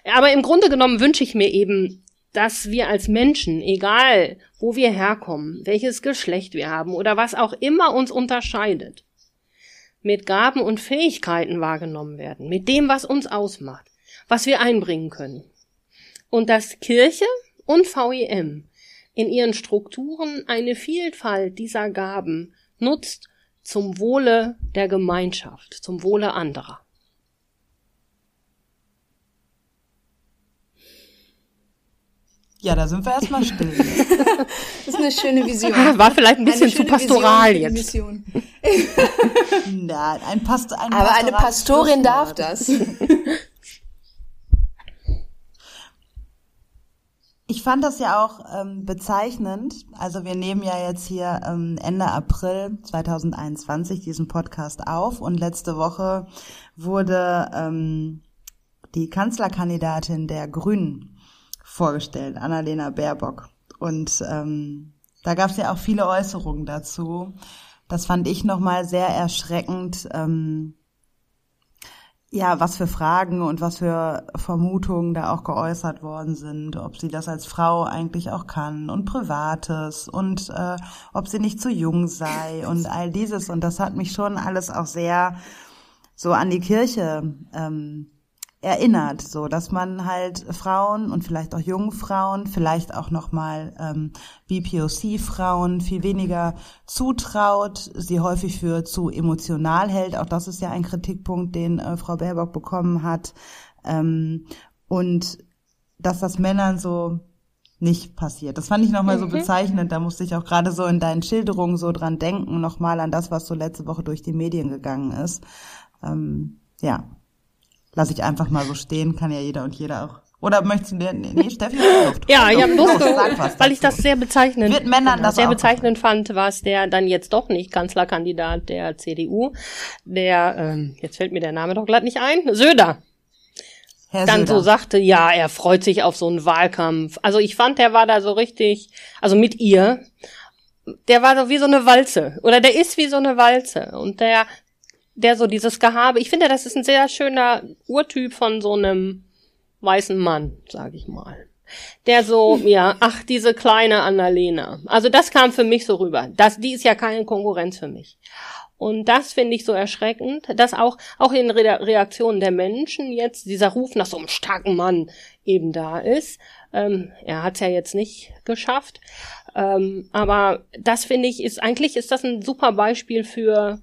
Aber im Grunde genommen wünsche ich mir eben, dass wir als Menschen, egal wo wir herkommen, welches Geschlecht wir haben oder was auch immer uns unterscheidet, mit Gaben und Fähigkeiten wahrgenommen werden, mit dem, was uns ausmacht, was wir einbringen können und dass Kirche und VEM in ihren Strukturen eine Vielfalt dieser Gaben nutzt zum Wohle der Gemeinschaft, zum Wohle anderer. Ja, da sind wir erstmal still. [laughs] das ist eine schöne Vision. [laughs] War vielleicht ein bisschen zu pastoral jetzt. [laughs] Nein, ein Past ein Aber eine Pastorin darf das. Ich fand das ja auch ähm, bezeichnend. Also wir nehmen ja jetzt hier ähm, Ende April 2021 diesen Podcast auf und letzte Woche wurde ähm, die Kanzlerkandidatin der Grünen vorgestellt, Annalena Baerbock. Und ähm, da gab es ja auch viele Äußerungen dazu. Das fand ich nochmal sehr erschreckend. Ähm, ja, was für Fragen und was für Vermutungen da auch geäußert worden sind, ob sie das als Frau eigentlich auch kann und Privates und äh, ob sie nicht zu jung sei und all dieses. Und das hat mich schon alles auch sehr so an die Kirche ähm, erinnert, so dass man halt Frauen und vielleicht auch jungen Frauen, vielleicht auch nochmal ähm, BPOC-Frauen viel weniger zutraut, sie häufig für zu emotional hält. Auch das ist ja ein Kritikpunkt, den äh, Frau Baerbock bekommen hat. Ähm, und dass das Männern so nicht passiert. Das fand ich nochmal mhm. so bezeichnend. Da musste ich auch gerade so in deinen Schilderungen so dran denken, nochmal an das, was so letzte Woche durch die Medien gegangen ist. Ähm, ja, lasse ich einfach mal so stehen, kann ja jeder und jeder auch. Oder möchtest du dir, nee, Steffi, Luft. Ja, ich habe Lust, weil ich das sehr bezeichnend, Wird Männern das sehr bezeichnend fand, war es der dann jetzt doch nicht Kanzlerkandidat der CDU, der, ähm, jetzt fällt mir der Name doch glatt nicht ein, Söder. Herr dann Söder. so sagte, ja, er freut sich auf so einen Wahlkampf. Also ich fand, der war da so richtig, also mit ihr, der war so wie so eine Walze. Oder der ist wie so eine Walze. Und der der so dieses Gehabe, ich finde, das ist ein sehr schöner Urtyp von so einem weißen Mann, sag ich mal. Der so, [laughs] ja, ach, diese kleine Annalena. Also das kam für mich so rüber. Das, die ist ja keine Konkurrenz für mich. Und das finde ich so erschreckend, dass auch, auch in Re Reaktionen der Menschen jetzt dieser Ruf nach so einem starken Mann eben da ist. Ähm, er hat es ja jetzt nicht geschafft. Ähm, aber das finde ich ist, eigentlich ist das ein super Beispiel für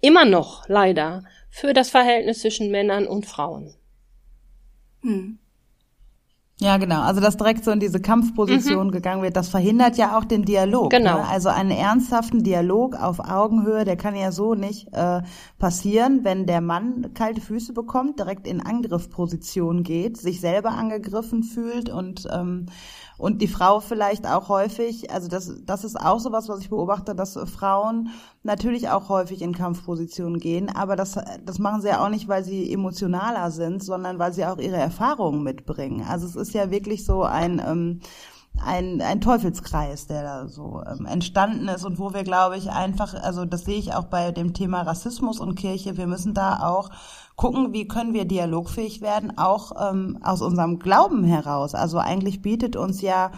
immer noch leider für das Verhältnis zwischen Männern und Frauen. Hm. Ja, genau. Also dass direkt so in diese Kampfposition mhm. gegangen wird, das verhindert ja auch den Dialog. Genau. Ne? Also einen ernsthaften Dialog auf Augenhöhe, der kann ja so nicht äh, passieren, wenn der Mann kalte Füße bekommt, direkt in Angriffsposition geht, sich selber angegriffen fühlt und ähm, und die Frau vielleicht auch häufig, also das, das ist auch so was, was ich beobachte, dass Frauen natürlich auch häufig in Kampfpositionen gehen, aber das, das machen sie ja auch nicht, weil sie emotionaler sind, sondern weil sie auch ihre Erfahrungen mitbringen. Also es ist ja wirklich so ein, ähm, ein, ein Teufelskreis, der da so ähm, entstanden ist und wo wir, glaube ich, einfach, also das sehe ich auch bei dem Thema Rassismus und Kirche, wir müssen da auch gucken, wie können wir dialogfähig werden, auch ähm, aus unserem Glauben heraus. Also eigentlich bietet uns ja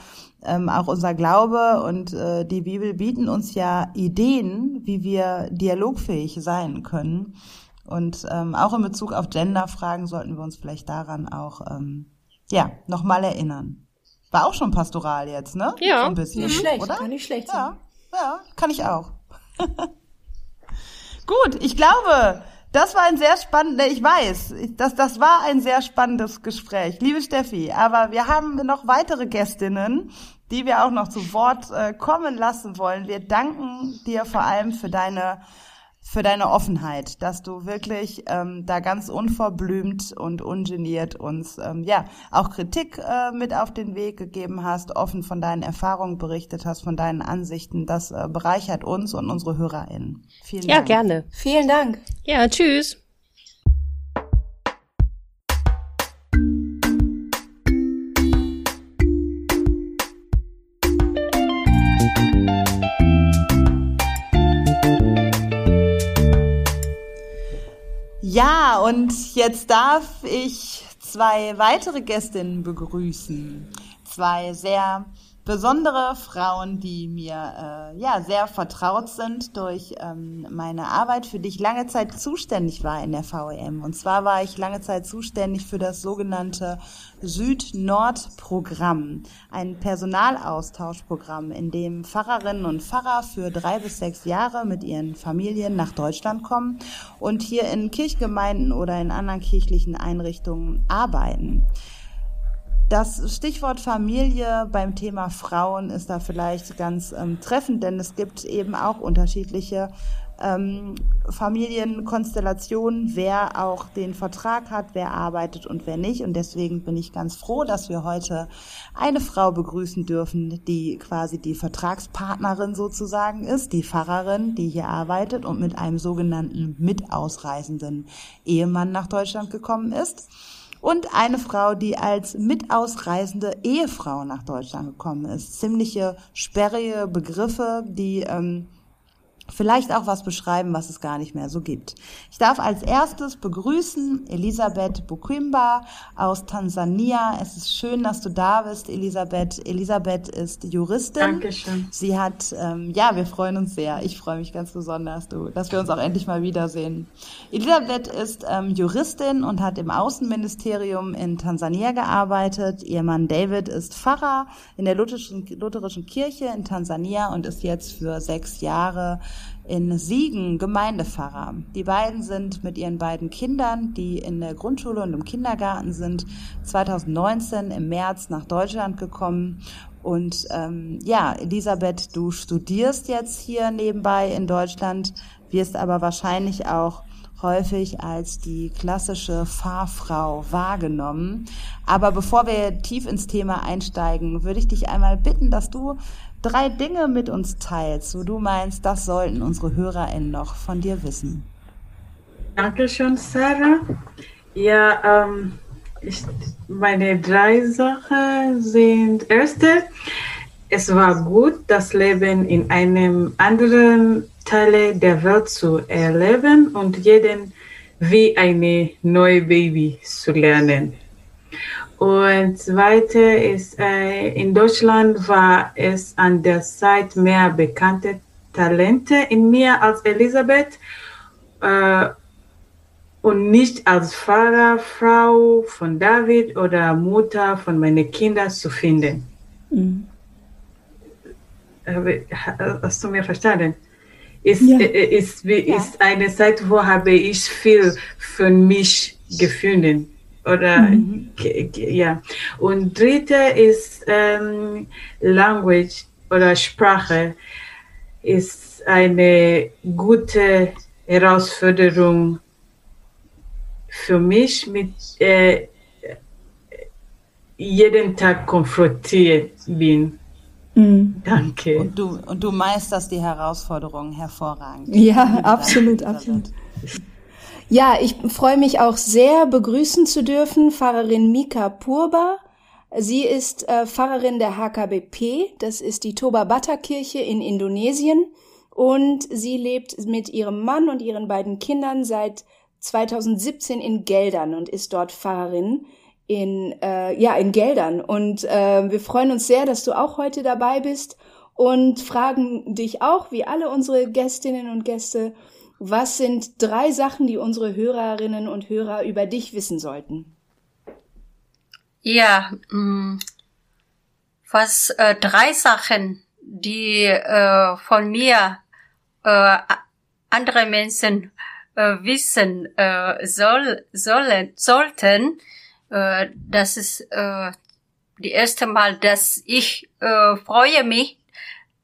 ähm, auch unser Glaube und äh, die Bibel bieten uns ja Ideen, wie wir dialogfähig sein können. Und ähm, auch in Bezug auf Genderfragen sollten wir uns vielleicht daran auch ähm, ja nochmal erinnern. War auch schon pastoral jetzt, ne? Ja. So ein bisschen, nicht schlecht, oder? Kann nicht schlecht sein. Ja, ja kann ich auch. [laughs] Gut, ich glaube, das war ein sehr spannendes, ich weiß, das, das war ein sehr spannendes Gespräch, liebe Steffi. Aber wir haben noch weitere Gästinnen, die wir auch noch zu Wort äh, kommen lassen wollen. Wir danken dir vor allem für deine für deine Offenheit, dass du wirklich ähm, da ganz unverblümt und ungeniert uns ähm, ja auch Kritik äh, mit auf den Weg gegeben hast, offen von deinen Erfahrungen berichtet hast, von deinen Ansichten. Das äh, bereichert uns und unsere HörerInnen. Vielen ja, Dank. Ja, gerne. Vielen Dank. Ja, tschüss. Und jetzt darf ich zwei weitere Gästinnen begrüßen. Zwei sehr besondere Frauen, die mir äh, ja sehr vertraut sind durch ähm, meine Arbeit, für die ich lange Zeit zuständig war in der VEM. Und zwar war ich lange Zeit zuständig für das sogenannte Süd-Nord-Programm, ein Personalaustauschprogramm, in dem Pfarrerinnen und Pfarrer für drei bis sechs Jahre mit ihren Familien nach Deutschland kommen und hier in Kirchgemeinden oder in anderen kirchlichen Einrichtungen arbeiten. Das Stichwort Familie beim Thema Frauen ist da vielleicht ganz ähm, treffend, denn es gibt eben auch unterschiedliche ähm, Familienkonstellationen, wer auch den Vertrag hat, wer arbeitet und wer nicht. Und deswegen bin ich ganz froh, dass wir heute eine Frau begrüßen dürfen, die quasi die Vertragspartnerin sozusagen ist, die Pfarrerin, die hier arbeitet und mit einem sogenannten mitausreisenden Ehemann nach Deutschland gekommen ist und eine Frau, die als mitausreisende Ehefrau nach Deutschland gekommen ist. Ziemliche sperrige Begriffe, die ähm, vielleicht auch was beschreiben, was es gar nicht mehr so gibt. Ich darf als erstes begrüßen Elisabeth Bukwimba aus Tansania. Es ist schön, dass du da bist, Elisabeth. Elisabeth ist Juristin. Dankeschön. Sie hat, ähm, ja, wir freuen uns sehr. Ich freue mich ganz besonders, du, dass wir uns auch endlich mal wiedersehen. Elisabeth ist ähm, Juristin und hat im Außenministerium in Tansania gearbeitet. Ihr Mann David ist Pfarrer in der lutherischen, lutherischen Kirche in Tansania und ist jetzt für sechs Jahre in Siegen Gemeindepfarrer. Die beiden sind mit ihren beiden Kindern, die in der Grundschule und im Kindergarten sind, 2019 im März nach Deutschland gekommen. Und ähm, ja, Elisabeth, du studierst jetzt hier nebenbei in Deutschland, wirst aber wahrscheinlich auch häufig als die klassische Fahrfrau wahrgenommen. Aber bevor wir tief ins Thema einsteigen, würde ich dich einmal bitten, dass du drei Dinge mit uns teilst, wo du meinst, das sollten unsere HörerInnen noch von dir wissen. Dankeschön, Sarah. Ja, ähm, ich, meine drei Sachen sind, erste, es war gut, das Leben in einem anderen Teil der Welt zu erleben und jeden wie eine neue Baby zu lernen. Und zweite ist, äh, in Deutschland war es an der Zeit mehr bekannte Talente in mir als Elisabeth äh, und nicht als Fahrerfrau von David oder Mutter von meinen Kindern zu finden. Mhm. Hast du mir verstanden? Ist, ja. Äh, ist, ist, ist eine Zeit, wo habe ich viel von mich gefunden oder mhm. ja. Und dritte ist ähm, Language oder Sprache ist eine gute Herausforderung für mich mit äh, jeden Tag konfrontiert bin. Mhm. Danke. Und du, und du meisterst die Herausforderungen hervorragend. Ja, absolut, absolut. Ja, ich freue mich auch sehr, begrüßen zu dürfen Pfarrerin Mika Purba. Sie ist äh, Pfarrerin der HKBP, das ist die Toba Bata Kirche in Indonesien. Und sie lebt mit ihrem Mann und ihren beiden Kindern seit 2017 in Geldern und ist dort Pfarrerin in äh, ja in Geldern. Und äh, wir freuen uns sehr, dass du auch heute dabei bist und fragen dich auch wie alle unsere Gästinnen und Gäste was sind drei Sachen, die unsere Hörerinnen und Hörer über dich wissen sollten? Ja, mm, was äh, drei Sachen, die äh, von mir äh, andere Menschen äh, wissen äh, soll, sollen, sollten, äh, das ist äh, die erste Mal, dass ich äh, freue mich,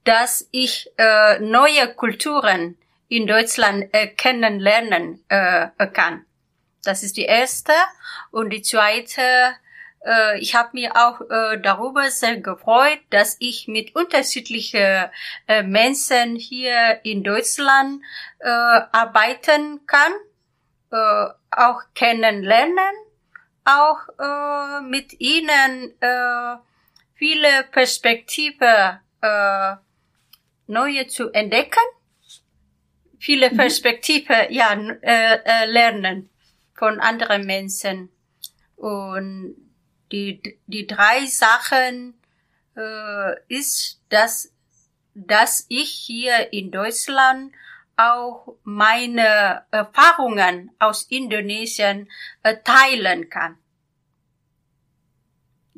dass ich äh, neue Kulturen in Deutschland äh, kennenlernen äh, kann. Das ist die erste. Und die zweite, äh, ich habe mich auch äh, darüber sehr gefreut, dass ich mit unterschiedlichen äh, Menschen hier in Deutschland äh, arbeiten kann, äh, auch kennenlernen, auch äh, mit ihnen äh, viele Perspektiven äh, neue zu entdecken viele mhm. Perspektiven ja, äh, äh, lernen von anderen Menschen. Und die, die drei Sachen äh, ist, dass, dass ich hier in Deutschland auch meine Erfahrungen aus Indonesien äh, teilen kann.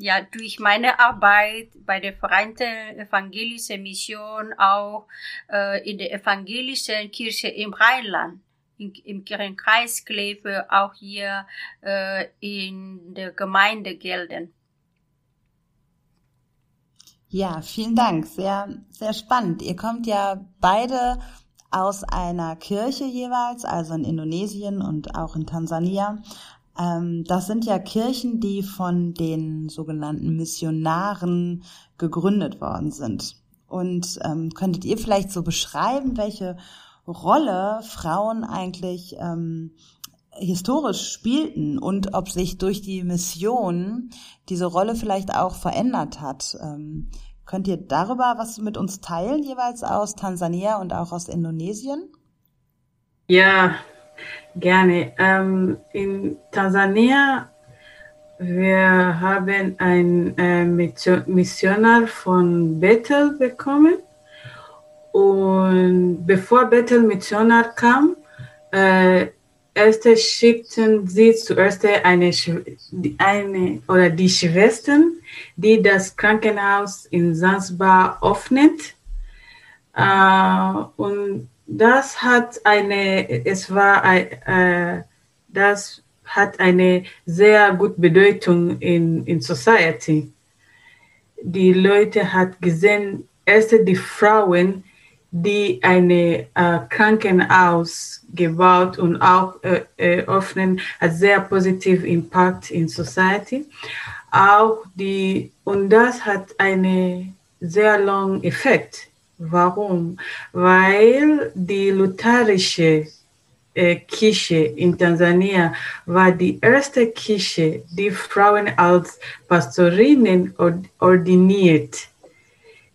Ja, durch meine Arbeit bei der Vereinten Evangelischen Mission auch äh, in der evangelischen Kirche im Rheinland in, im Kirchenkreis Kleve, auch hier äh, in der Gemeinde gelten. Ja, vielen Dank. Sehr, sehr spannend. Ihr kommt ja beide aus einer Kirche jeweils, also in Indonesien und auch in Tansania. Ähm, das sind ja Kirchen, die von den sogenannten Missionaren gegründet worden sind. Und ähm, könntet ihr vielleicht so beschreiben, welche Rolle Frauen eigentlich ähm, historisch spielten und ob sich durch die Mission diese Rolle vielleicht auch verändert hat. Ähm, könnt ihr darüber was mit uns teilen, jeweils aus Tansania und auch aus Indonesien? Ja, gerne. Ähm, in Tansania, wir haben einen äh, Missionar von Bethel bekommen und bevor Bethel Missionar kam, äh, erste schickten sie zuerst eine, eine oder die Schwestern, die das Krankenhaus in Zanzibar öffnet. Äh, und das hat eine, es war, äh, das hat eine sehr gute Bedeutung in, in Society. Die Leute hat gesehen, erst die Frauen, die eine äh, Krankenhaus gebaut und auch äh, äh, öffnen, hat sehr positiv Impact in Society. Auch die, und das hat einen sehr langen Effekt. Warum? Weil die lutherische äh, Kirche in Tansania war die erste Kirche, die Frauen als Pastorinnen ordiniert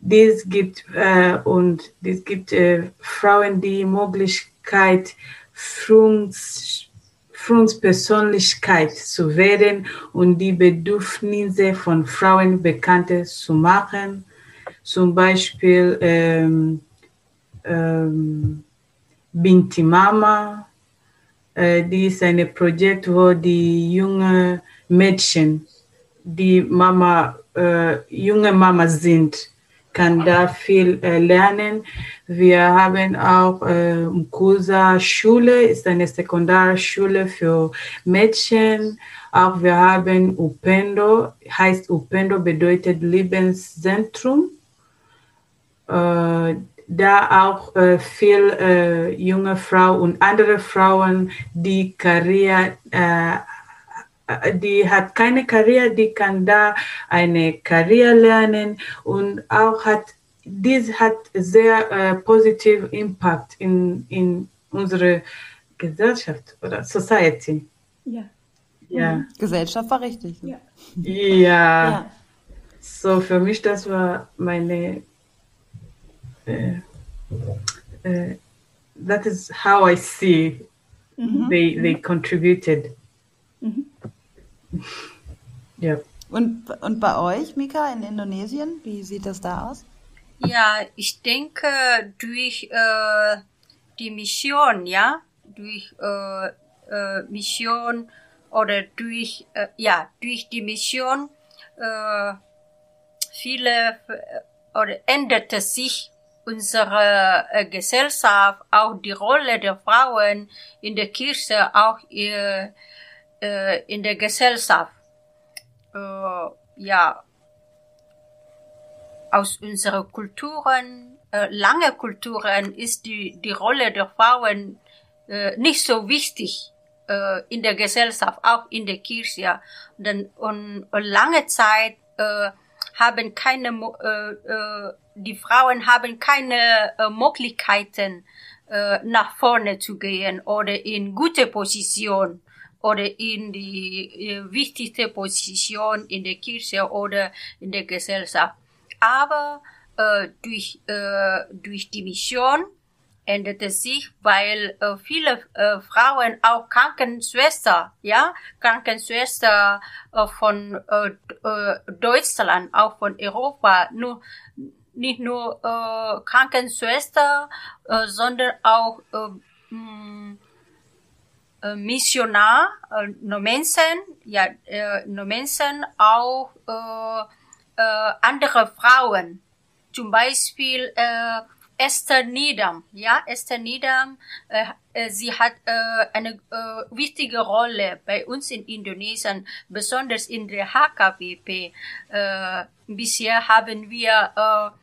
dies gibt äh, und dies gibt äh, Frauen die Möglichkeit, Führungspersönlichkeit zu werden und die Bedürfnisse von Frauen bekannt zu machen. Zum Beispiel ähm, ähm, Binti Mama. Äh, die ist ein Projekt, wo die junge Mädchen, die Mama, äh, junge Mama sind, kann da viel äh, lernen. Wir haben auch äh, Mkusa Schule, ist eine Sekundarschule für Mädchen. Auch wir haben Upendo, heißt Upendo bedeutet Lebenszentrum. Äh, da auch äh, viel äh, junge Frauen und andere Frauen, die Karriere äh, äh, die hat keine Karriere, die kann da eine Karriere lernen und auch hat, dies hat sehr äh, positiv Impact in, in unsere Gesellschaft oder Society. Ja. Ja. Mhm. Gesellschaft war richtig. Ja. ja. ja. So für mich, das war meine, that is how I see mhm. they, they contributed. Mhm. Ja. Und, und bei euch, Mika, in Indonesien, wie sieht das da aus? Ja, ich denke, durch äh, die Mission, ja, durch äh, äh, Mission oder durch, äh, ja, durch die Mission, äh, viele äh, oder änderte sich unsere äh, Gesellschaft, auch die Rolle der Frauen in der Kirche, auch äh, in der Gesellschaft. Äh, ja, aus unseren Kulturen, lange Kulturen ist die, die Rolle der Frauen nicht so wichtig in der Gesellschaft, auch in der Kirche. Und, und, lange Zeit haben keine, die Frauen haben keine äh, Möglichkeiten, äh, nach vorne zu gehen oder in gute Position oder in die äh, wichtigste Position in der Kirche oder in der Gesellschaft. Aber äh, durch, äh, durch die Mission änderte sich, weil äh, viele äh, Frauen auch Krankenschwester, ja, Krankenschwester äh, von äh, äh, Deutschland, auch von Europa, nur nicht nur äh, Krankenschwester, äh, sondern auch äh, mh, äh, Missionar, äh, Nomensen, ja, äh, Nomensen auch äh, äh, andere Frauen, zum Beispiel äh, Esther Niedam, ja, Esther Niedam, äh, äh, sie hat äh, eine äh, wichtige Rolle bei uns in Indonesien, besonders in der HKBP. Äh, bisher haben wir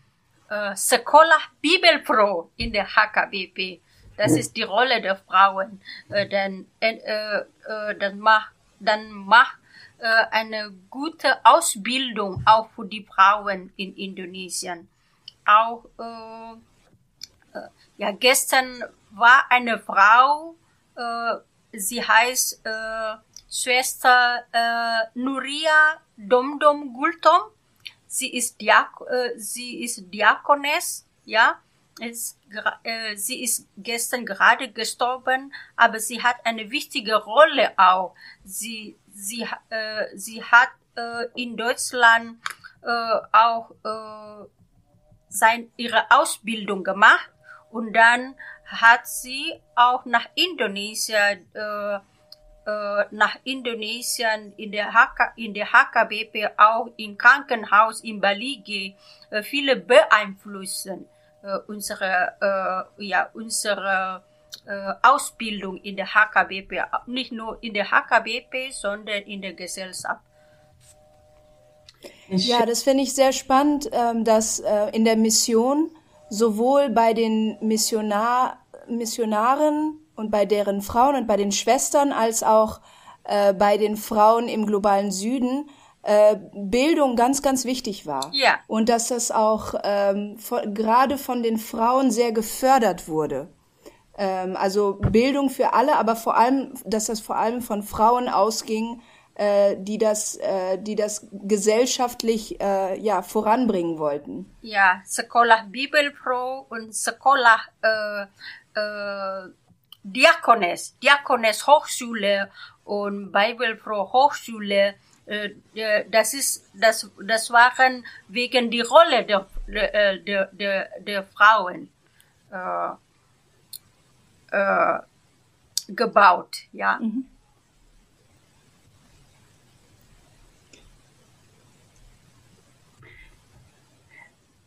äh, Sekolah Bibelpro in der HKBP. Das ist die Rolle der Frauen. Äh, dann, äh, äh, dann macht, dann macht äh, eine gute Ausbildung auch für die Frauen in Indonesien. Auch äh, äh, ja, gestern war eine Frau, äh, sie heißt äh, Schwester äh, Nuria Domdom Gultom. Sie ist, Diak äh, sie ist Diakones, ja. Es, äh, sie ist gestern gerade gestorben, aber sie hat eine wichtige Rolle auch. Sie, sie, äh, sie hat äh, in Deutschland äh, auch äh, sein, ihre Ausbildung gemacht und dann hat sie auch nach Indonesien, äh, nach Indonesien in der, HK, in der HKBP auch im Krankenhaus in Baligi äh, viele beeinflussen äh, unsere, äh, ja, unsere äh, Ausbildung in der HKBP, nicht nur in der HKBP, sondern in der Gesellschaft. Ja, das finde ich sehr spannend, ähm, dass äh, in der Mission sowohl bei den Missionar, Missionaren und bei deren Frauen und bei den Schwestern als auch äh, bei den Frauen im globalen Süden äh, Bildung ganz, ganz wichtig war. Ja. Und dass das auch ähm, von, gerade von den Frauen sehr gefördert wurde. Ähm, also Bildung für alle, aber vor allem, dass das vor allem von Frauen ausging, äh, die das, äh, die das gesellschaftlich äh, ja voranbringen wollten. Ja, Sekolah Bibelpro und Sekolah äh, äh, Diakones, Diakones Hochschule und Bibelpro Hochschule. Äh, das ist, das, das waren wegen die Rolle der, der, der, der, der Frauen äh, äh, gebaut, ja. Mhm.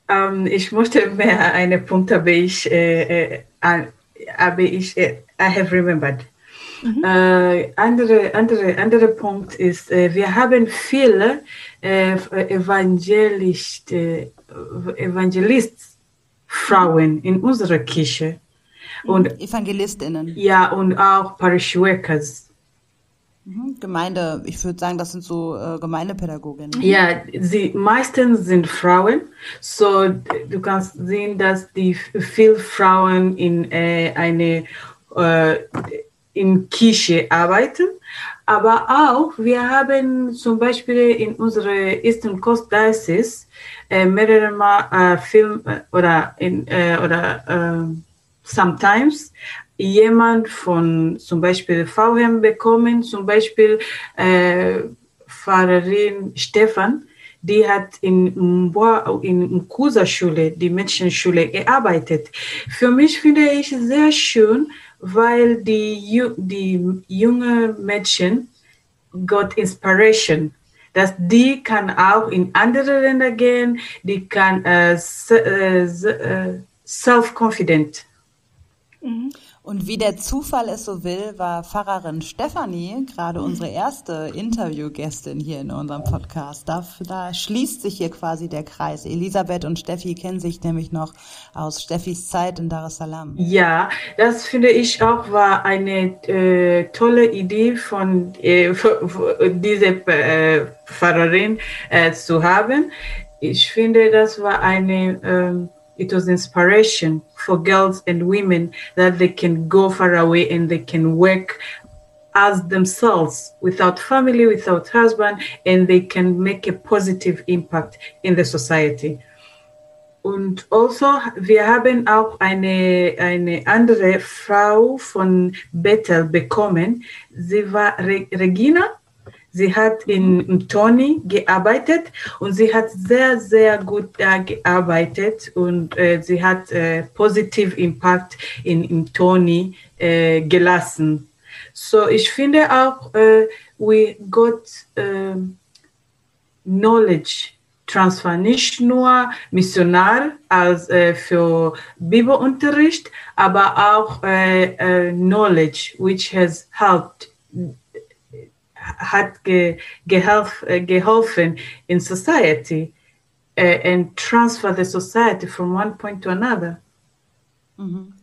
Ähm, ich möchte mehr eine Punkt, aber ich, äh, äh, aber ich, äh, I have remembered. Mhm. Äh, andere, andere, andere Punkt ist, äh, wir haben viele äh, Evangelist, äh, Evangelist Frauen in unserer Kirche. Und, Evangelistinnen. Ja, und auch Parish Workers. Mhm, Gemeinde, ich würde sagen, das sind so äh, Gemeindepädagoginnen. Ja, sie meistens sind Frauen. So du kannst sehen, dass die viele Frauen in äh, eine äh, in Kirche arbeiten. Aber auch, wir haben zum Beispiel in unserer Eastern Coast Diocese äh, mehrere Mal äh, Film äh, oder in äh, oder äh, sometimes jemand von zum Beispiel VM bekommen, zum Beispiel äh, Pfarrerin Stefan, die hat in Mboa, in Mkusa-Schule, die Mädchenschule, gearbeitet. Für mich finde ich sehr schön, weil die, die junge Mädchen got Inspiration dass die kann auch in andere Länder gehen, die kann äh, äh, äh self-confident. Und wie der Zufall es so will, war Pfarrerin Stefanie gerade unsere erste Interviewgästin hier in unserem Podcast. Da, da schließt sich hier quasi der Kreis. Elisabeth und Steffi kennen sich nämlich noch aus Steffis Zeit in Dar es Salaam. Ja, das finde ich auch war eine äh, tolle Idee von äh, dieser äh, Pfarrerin äh, zu haben. Ich finde, das war eine ähm, it was inspiration for girls and women that they can go far away and they can work as themselves without family, without husband, and they can make a positive impact in the society. und also, wir haben auch eine, eine andere Frau von Bethel bekommen. Sie war Re Regina. Sie hat in, Tony gearbeitet und sie hat sehr, sehr gut da gearbeitet und äh, sie hat äh, positiv Impact in, in Tony äh, gelassen. So, ich finde auch, äh, we got uh, knowledge Transfer, nicht nur Missionar als äh, für Bibelunterricht, aber auch äh, äh, Knowledge, which has helped, hat ge, gehelf, äh, geholfen in society uh, and transfer the society from one point to another. Mhm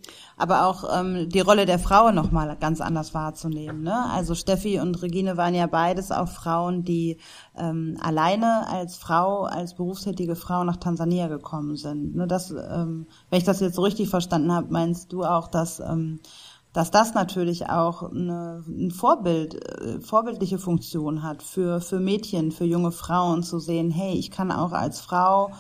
aber auch ähm, die Rolle der Frau nochmal ganz anders wahrzunehmen. Ne? Also Steffi und Regine waren ja beides auch Frauen, die ähm, alleine als Frau, als berufstätige Frau nach Tansania gekommen sind. Ne? Das, ähm, wenn ich das jetzt so richtig verstanden habe, meinst du auch, dass ähm, dass das natürlich auch eine, ein Vorbild, äh, vorbildliche Funktion hat für, für Mädchen, für junge Frauen zu sehen, hey, ich kann auch als Frau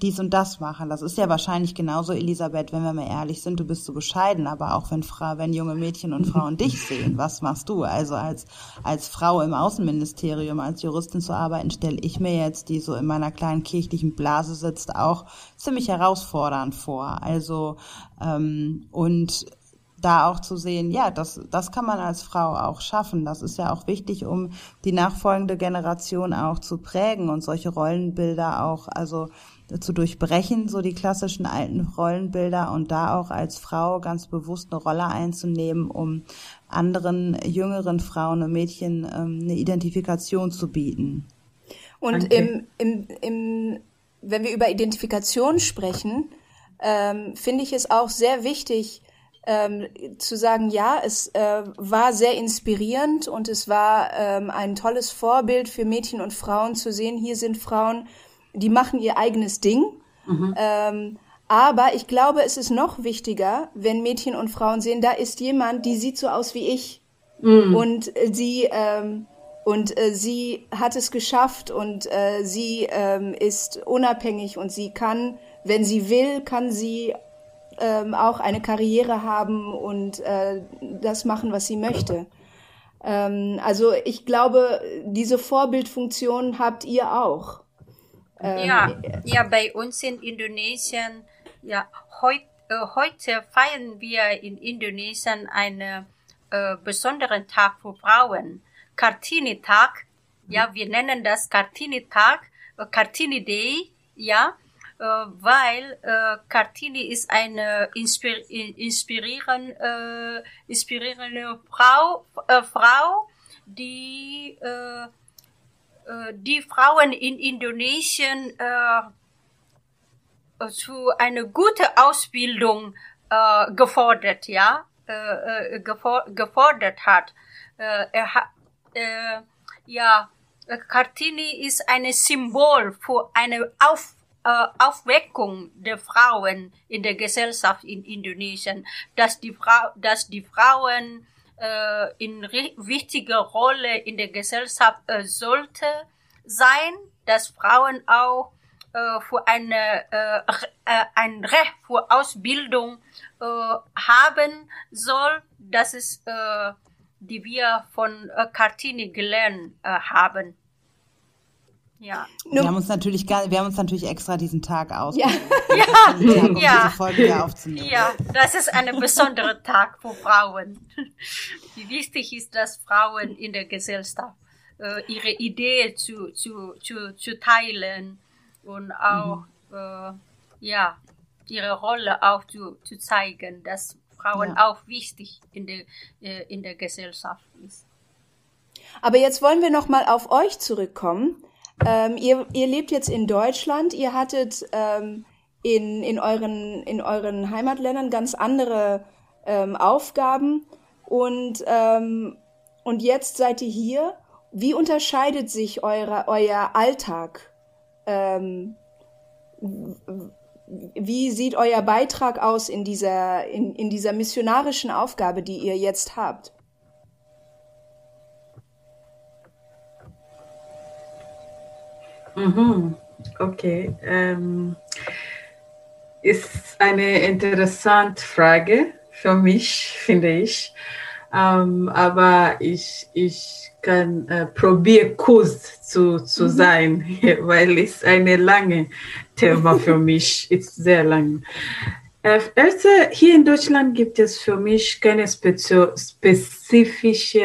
dies und das machen. Das ist ja wahrscheinlich genauso, Elisabeth, wenn wir mal ehrlich sind, du bist so bescheiden, aber auch wenn Frau, wenn junge Mädchen und Frauen dich [laughs] sehen, was machst du? Also als, als Frau im Außenministerium, als Juristin zu arbeiten, stelle ich mir jetzt, die so in meiner kleinen kirchlichen Blase sitzt, auch ziemlich herausfordernd vor. Also, ähm, und da auch zu sehen, ja, das, das kann man als Frau auch schaffen. Das ist ja auch wichtig, um die nachfolgende Generation auch zu prägen und solche Rollenbilder auch, also zu durchbrechen, so die klassischen alten Rollenbilder und da auch als Frau ganz bewusst eine Rolle einzunehmen, um anderen jüngeren Frauen und Mädchen ähm, eine Identifikation zu bieten. Und im, im, im, wenn wir über Identifikation sprechen, ähm, finde ich es auch sehr wichtig, ähm, zu sagen, ja, es äh, war sehr inspirierend und es war ähm, ein tolles Vorbild für Mädchen und Frauen zu sehen. Hier sind Frauen, die machen ihr eigenes Ding. Mhm. Ähm, aber ich glaube, es ist noch wichtiger, wenn Mädchen und Frauen sehen, da ist jemand, die sieht so aus wie ich. Mhm. Und äh, sie, ähm, und äh, sie hat es geschafft und äh, sie ähm, ist unabhängig und sie kann, wenn sie will, kann sie ähm, auch eine Karriere haben und äh, das machen, was sie möchte. Ähm, also ich glaube, diese Vorbildfunktion habt ihr auch. Ähm, ja, ja, bei uns in Indonesien, ja, heut, äh, heute feiern wir in Indonesien einen äh, besonderen Tag für Frauen. Kartini-Tag, ja, wir nennen das Kartini-Tag, äh, Kartini Day, ja, weil äh, Kartini ist eine inspir inspirieren, äh, inspirierende Frau, äh, Frau, die äh, äh, die Frauen in Indonesien äh, zu einer guten Ausbildung äh, gefordert, ja, äh, äh gefordert hat. Äh, er hat, äh, ja, Kartini ist ein Symbol für eine Auf, äh, Aufweckung der Frauen in der Gesellschaft in Indonesien, dass die Frau, dass die Frauen äh, in wichtige Rolle in der Gesellschaft äh, sollte sein, dass Frauen auch äh, für eine äh, äh, ein Recht für Ausbildung äh, haben soll, das ist äh, die wir von äh, Cartini gelernt äh, haben. Ja. Wir haben uns natürlich, wir haben uns natürlich extra diesen Tag aus. Ja, ja, Tag, um ja. ja, das ist ein besonderer Tag für Frauen. Wie wichtig ist, dass Frauen in der Gesellschaft äh, ihre Idee zu, zu, zu, zu teilen und auch mhm. äh, ja ihre Rolle auch zu, zu zeigen, dass Frauen ja. auch wichtig in der, äh, in der Gesellschaft ist. Aber jetzt wollen wir noch mal auf euch zurückkommen. Ähm, ihr, ihr lebt jetzt in Deutschland. Ihr hattet ähm, in, in, euren, in euren Heimatländern ganz andere ähm, Aufgaben. Und, ähm, und jetzt seid ihr hier. Wie unterscheidet sich eure, euer Alltag? Ähm, wie sieht euer Beitrag aus in dieser, in, in dieser missionarischen Aufgabe, die ihr jetzt habt? Mhm. Okay. Ähm, ist eine interessante Frage für mich, finde ich. Ähm, aber ich, ich kann äh, probieren, kurz zu, zu mhm. sein, [laughs] weil es eine lange Thema für [laughs] mich ist, sehr lang. Äh, erste, hier in Deutschland gibt es für mich keine spezifische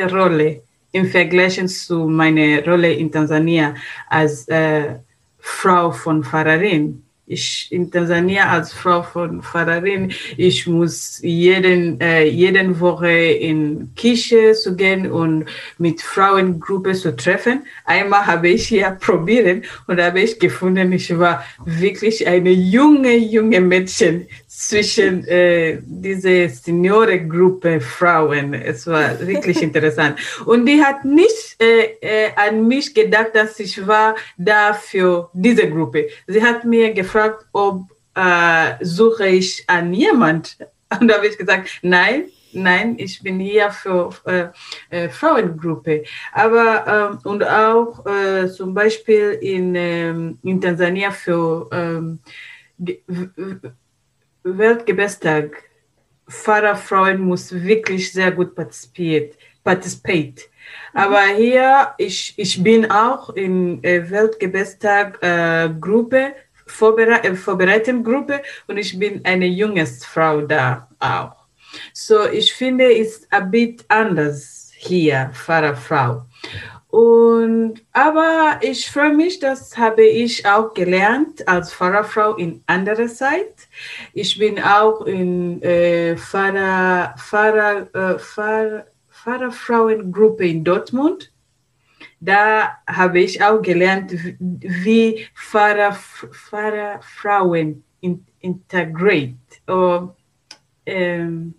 Rolle im Vergleich zu meiner Rolle in Tansania als äh, Frau von Pfarrerin ich in Tansania als Frau von Pfarrerin, ich muss jeden, äh, jeden Woche in Kirche zu gehen und mit Frauengruppe zu treffen. Einmal habe ich hier probiert und habe ich gefunden, ich war wirklich eine junge, junge Mädchen zwischen äh, diese Seniorengruppe Frauen. Es war wirklich [laughs] interessant. Und die hat nicht äh, äh, an mich gedacht, dass ich war da für diese Gruppe. Sie hat mir gefragt, ob äh, suche ich an jemand. [laughs] Und da habe ich gesagt, nein, nein, ich bin hier für äh, äh, Frauengruppe. Aber ähm, und auch äh, zum Beispiel in, ähm, in Tansania für ähm, Weltgebestag, Pfarrerfrauen muss wirklich sehr gut partizipiert, participiert. Aber hier, ich, ich bin auch in äh, Weltgebestag äh, Gruppe, Vorbere äh, vorbereitende Gruppe und ich bin eine junge Frau da auch. So, ich finde, es ist ein bisschen anders hier, Pfarrerfrau. Und, aber ich freue mich, das habe ich auch gelernt als Pfarrerfrau in anderer Zeit. Ich bin auch in äh, Pfarrer, Pfarrer, äh, Pfarrer, Pfarrerfrauengruppe in Dortmund. Da habe ich auch gelernt, wie Pfarrer, Pfarrerfrauen in, integrate, oder, ähm,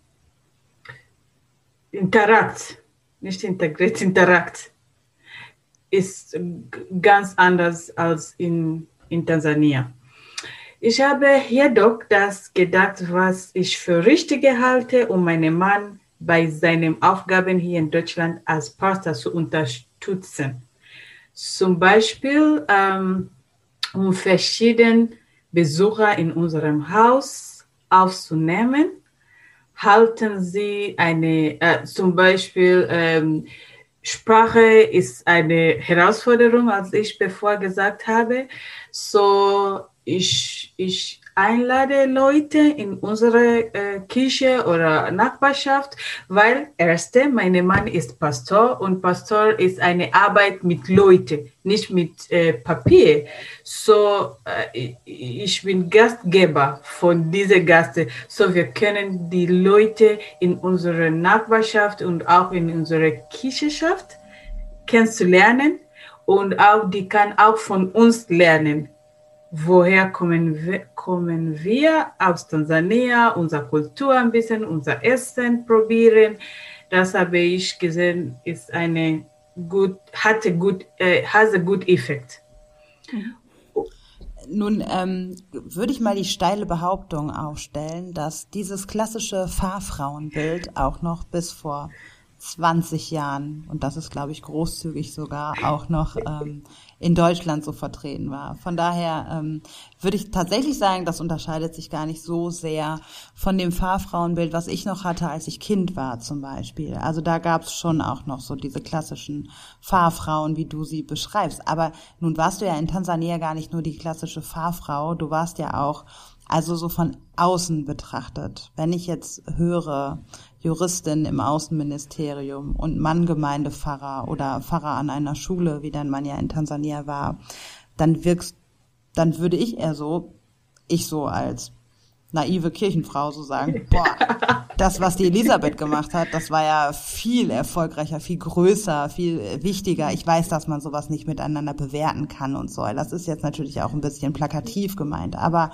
interakt, nicht integriert, interakt ist ganz anders als in, in Tansania. Ich habe jedoch das gedacht, was ich für richtig halte, um meinen Mann bei seinen Aufgaben hier in Deutschland als Pastor zu unterstützen. Zum Beispiel, ähm, um verschiedene Besucher in unserem Haus aufzunehmen, halten sie eine, äh, zum Beispiel, ähm, Sprache ist eine Herausforderung, als ich bevor gesagt habe. So, ich, ich einlade Leute in unsere äh, Kirche oder Nachbarschaft, weil erste, mein Mann ist Pastor und Pastor ist eine Arbeit mit Leuten, nicht mit äh, Papier. So, äh, ich bin Gastgeber von dieser Gaste. So, wir können die Leute in unserer Nachbarschaft und auch in unserer Kirchenschaft kennenzulernen und auch die kann auch von uns lernen woher kommen wir, kommen wir aus Tansania, unsere Kultur ein bisschen, unser Essen probieren. Das habe ich gesehen, ist eine gut, hatte gut, äh, has a good effect. Nun ähm, würde ich mal die steile Behauptung aufstellen, dass dieses klassische Fahrfrauenbild auch noch bis vor 20 Jahren, und das ist, glaube ich, großzügig sogar, auch noch ähm, in Deutschland so vertreten war. Von daher ähm, würde ich tatsächlich sagen, das unterscheidet sich gar nicht so sehr von dem Fahrfrauenbild, was ich noch hatte, als ich Kind war zum Beispiel. Also da gab es schon auch noch so diese klassischen Fahrfrauen, wie du sie beschreibst. Aber nun warst du ja in Tansania gar nicht nur die klassische Fahrfrau, du warst ja auch also so von außen betrachtet. Wenn ich jetzt höre, Juristin im Außenministerium und Manngemeindepfarrer oder Pfarrer an einer Schule, wie dein Mann ja in Tansania war, dann wirkst, dann würde ich eher so, ich so als naive Kirchenfrau so sagen, [laughs] boah, das, was die Elisabeth gemacht hat, das war ja viel erfolgreicher, viel größer, viel wichtiger. Ich weiß, dass man sowas nicht miteinander bewerten kann und soll. Das ist jetzt natürlich auch ein bisschen plakativ gemeint, aber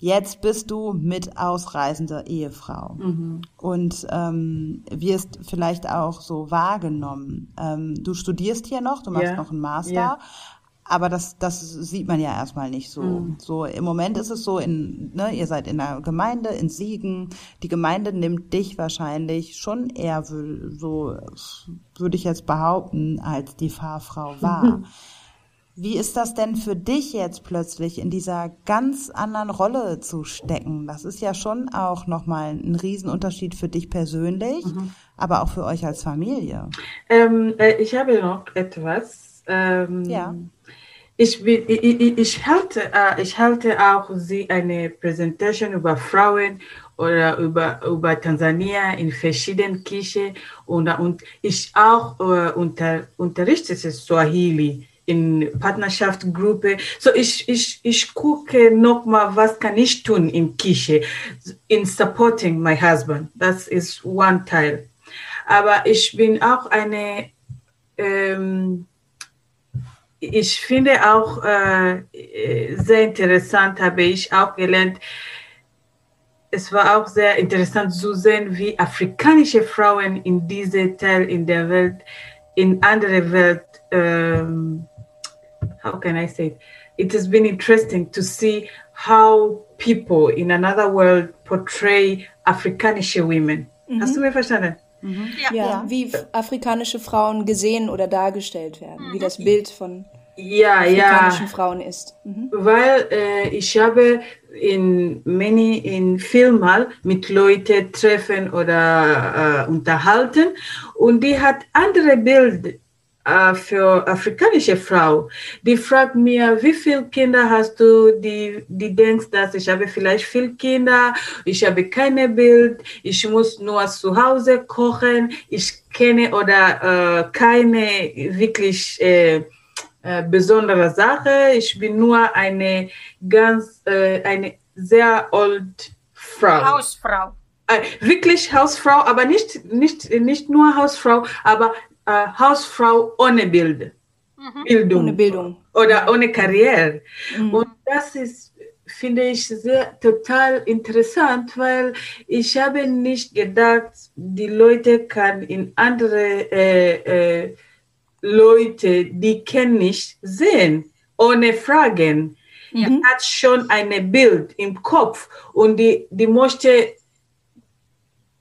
Jetzt bist du mit ausreisender Ehefrau mhm. und ähm, wirst vielleicht auch so wahrgenommen. Ähm, du studierst hier noch, du machst yeah. noch einen Master, yeah. aber das, das sieht man ja erstmal nicht so. Mhm. So im Moment ist es so, in, ne, ihr seid in der Gemeinde in Siegen. Die Gemeinde nimmt dich wahrscheinlich schon eher so, würde ich jetzt behaupten, als die Fahrfrau wahr. [laughs] Wie ist das denn für dich jetzt plötzlich in dieser ganz anderen Rolle zu stecken? Das ist ja schon auch nochmal ein Riesenunterschied für dich persönlich, mhm. aber auch für euch als Familie. Ähm, äh, ich habe noch etwas. Ähm, ja. Ich, ich, ich, halte, äh, ich halte auch Sie eine Präsentation über Frauen oder über, über Tansania in verschiedenen Kirchen und, und ich auch äh, unter, unterrichte Swahili in Partnerschaftsgruppe. So ich, ich, ich gucke nochmal, was kann ich tun in Kirche, in supporting my husband. Das ist one Teil. Aber ich bin auch eine, ähm, ich finde auch äh, sehr interessant, habe ich auch gelernt, es war auch sehr interessant zu sehen, wie afrikanische Frauen in diese Teil in der Welt, in andere Welt ähm, how can I say it? It has been interesting to see how people in another world portray afrikanische women. Mhm. Hast du mir verstanden? Mhm. Ja. ja. wie afrikanische Frauen gesehen oder dargestellt werden, mhm. wie das Bild von ja, afrikanischen ja. Frauen ist. Mhm. Weil äh, ich habe in many in Filmen mit Leuten treffen oder äh, unterhalten und die hat andere Bilder äh, für afrikanische Frau. Die fragt mir, wie viele Kinder hast du? Die, die denkst, dass ich habe vielleicht viele Kinder, ich habe keine Bild, ich muss nur zu Hause kochen, ich kenne oder äh, keine wirklich äh, äh, besondere Sache. Ich bin nur eine ganz, äh, eine sehr old Frau. Hausfrau. Äh, wirklich Hausfrau, aber nicht, nicht, nicht nur Hausfrau, aber äh, Hausfrau ohne Bild. Mhm. Bildung. Ohne Bildung. Oder ohne Karriere. Mhm. Und das ist, finde ich, sehr total interessant, weil ich habe nicht gedacht, die Leute kann in andere äh, äh, Leute, die kenne ich, sehen, ohne Fragen. Ja. Die hat schon ein Bild im Kopf und die, die möchte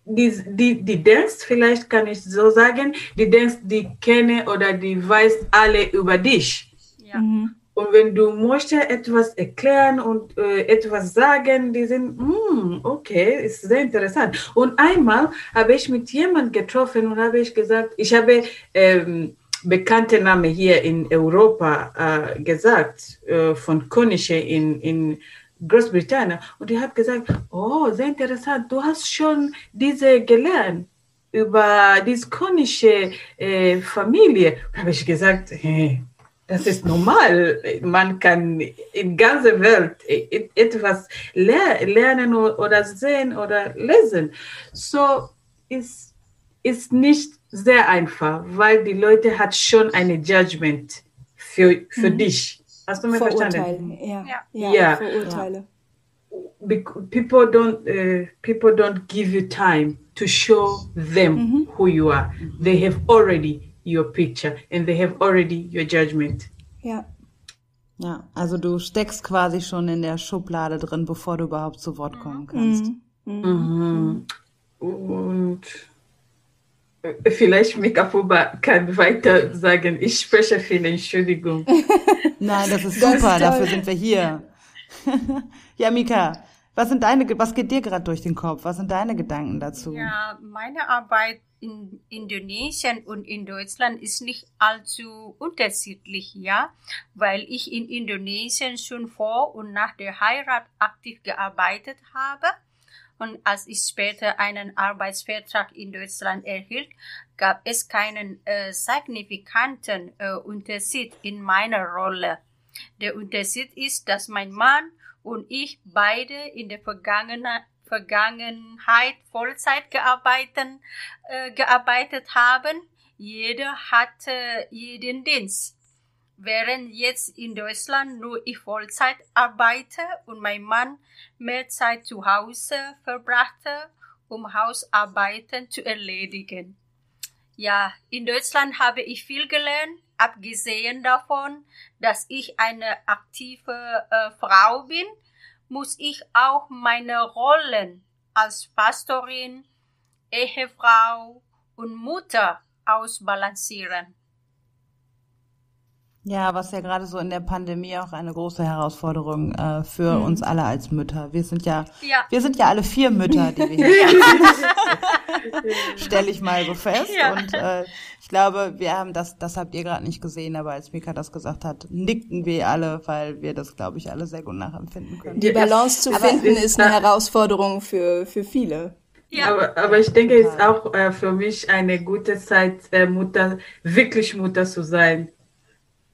die, die, die denkst, vielleicht kann ich so sagen, die denkst, die kenne oder die weiß alle über dich. Ja. Mhm. Und wenn du möchtest etwas erklären und äh, etwas sagen, die sind, mm, okay, ist sehr interessant. Und einmal habe ich mit jemandem getroffen und habe ich gesagt, ich habe ähm, bekannte Namen hier in Europa äh, gesagt, äh, von Konische in, in Großbritannien. Und die hat gesagt, oh, sehr interessant, du hast schon diese gelernt über die konische äh, Familie. Da habe ich gesagt, hey, das ist normal. Man kann in ganzer Welt e-, etwas lernen oder sehen oder lesen. So ist ist nicht sehr einfach, weil die Leute hat schon eine Judgment für, für mhm. dich. Hast du mir verstanden? Ja. Ja. ja. Vorurteile. People don't uh, people don't give you time to show them mhm. who you are. They have already your picture and they have already your judgment. Ja. Ja, also du steckst quasi schon in der Schublade drin, bevor du überhaupt zu Wort kommen mhm. kannst. Mhm. Mhm. Und Vielleicht Mikafuba kann weiter sagen. Ich spreche viel, Entschuldigung. [laughs] Nein, das ist super, das dafür sind wir hier. [laughs] ja, Mika, was sind deine, was geht dir gerade durch den Kopf? Was sind deine Gedanken dazu? Ja, meine Arbeit in Indonesien und in Deutschland ist nicht allzu unterschiedlich, ja, weil ich in Indonesien schon vor und nach der Heirat aktiv gearbeitet habe und als ich später einen Arbeitsvertrag in Deutschland erhielt, gab es keinen äh, signifikanten äh, Unterschied in meiner Rolle. Der Unterschied ist, dass mein Mann und ich beide in der Vergangenheit Vollzeit gearbeitet, äh, gearbeitet haben. Jeder hatte jeden Dienst während jetzt in Deutschland nur ich Vollzeit arbeite und mein Mann mehr Zeit zu Hause verbrachte, um Hausarbeiten zu erledigen. Ja, in Deutschland habe ich viel gelernt, abgesehen davon, dass ich eine aktive äh, Frau bin, muss ich auch meine Rollen als Pastorin, Ehefrau und Mutter ausbalancieren. Ja, was ja gerade so in der Pandemie auch eine große Herausforderung äh, für mhm. uns alle als Mütter. Wir sind ja, ja, wir sind ja alle vier Mütter, die wir hier [laughs] Stelle ich mal so fest. Ja. Und äh, ich glaube, wir haben das, das habt ihr gerade nicht gesehen, aber als Mika das gesagt hat, nickten wir alle, weil wir das, glaube ich, alle sehr gut nachempfinden können. Die Balance zu aber finden ist eine Herausforderung für, für viele. Ja. Aber, aber ich denke, es ist auch äh, für mich eine gute Zeit, äh, Mutter, wirklich Mutter zu sein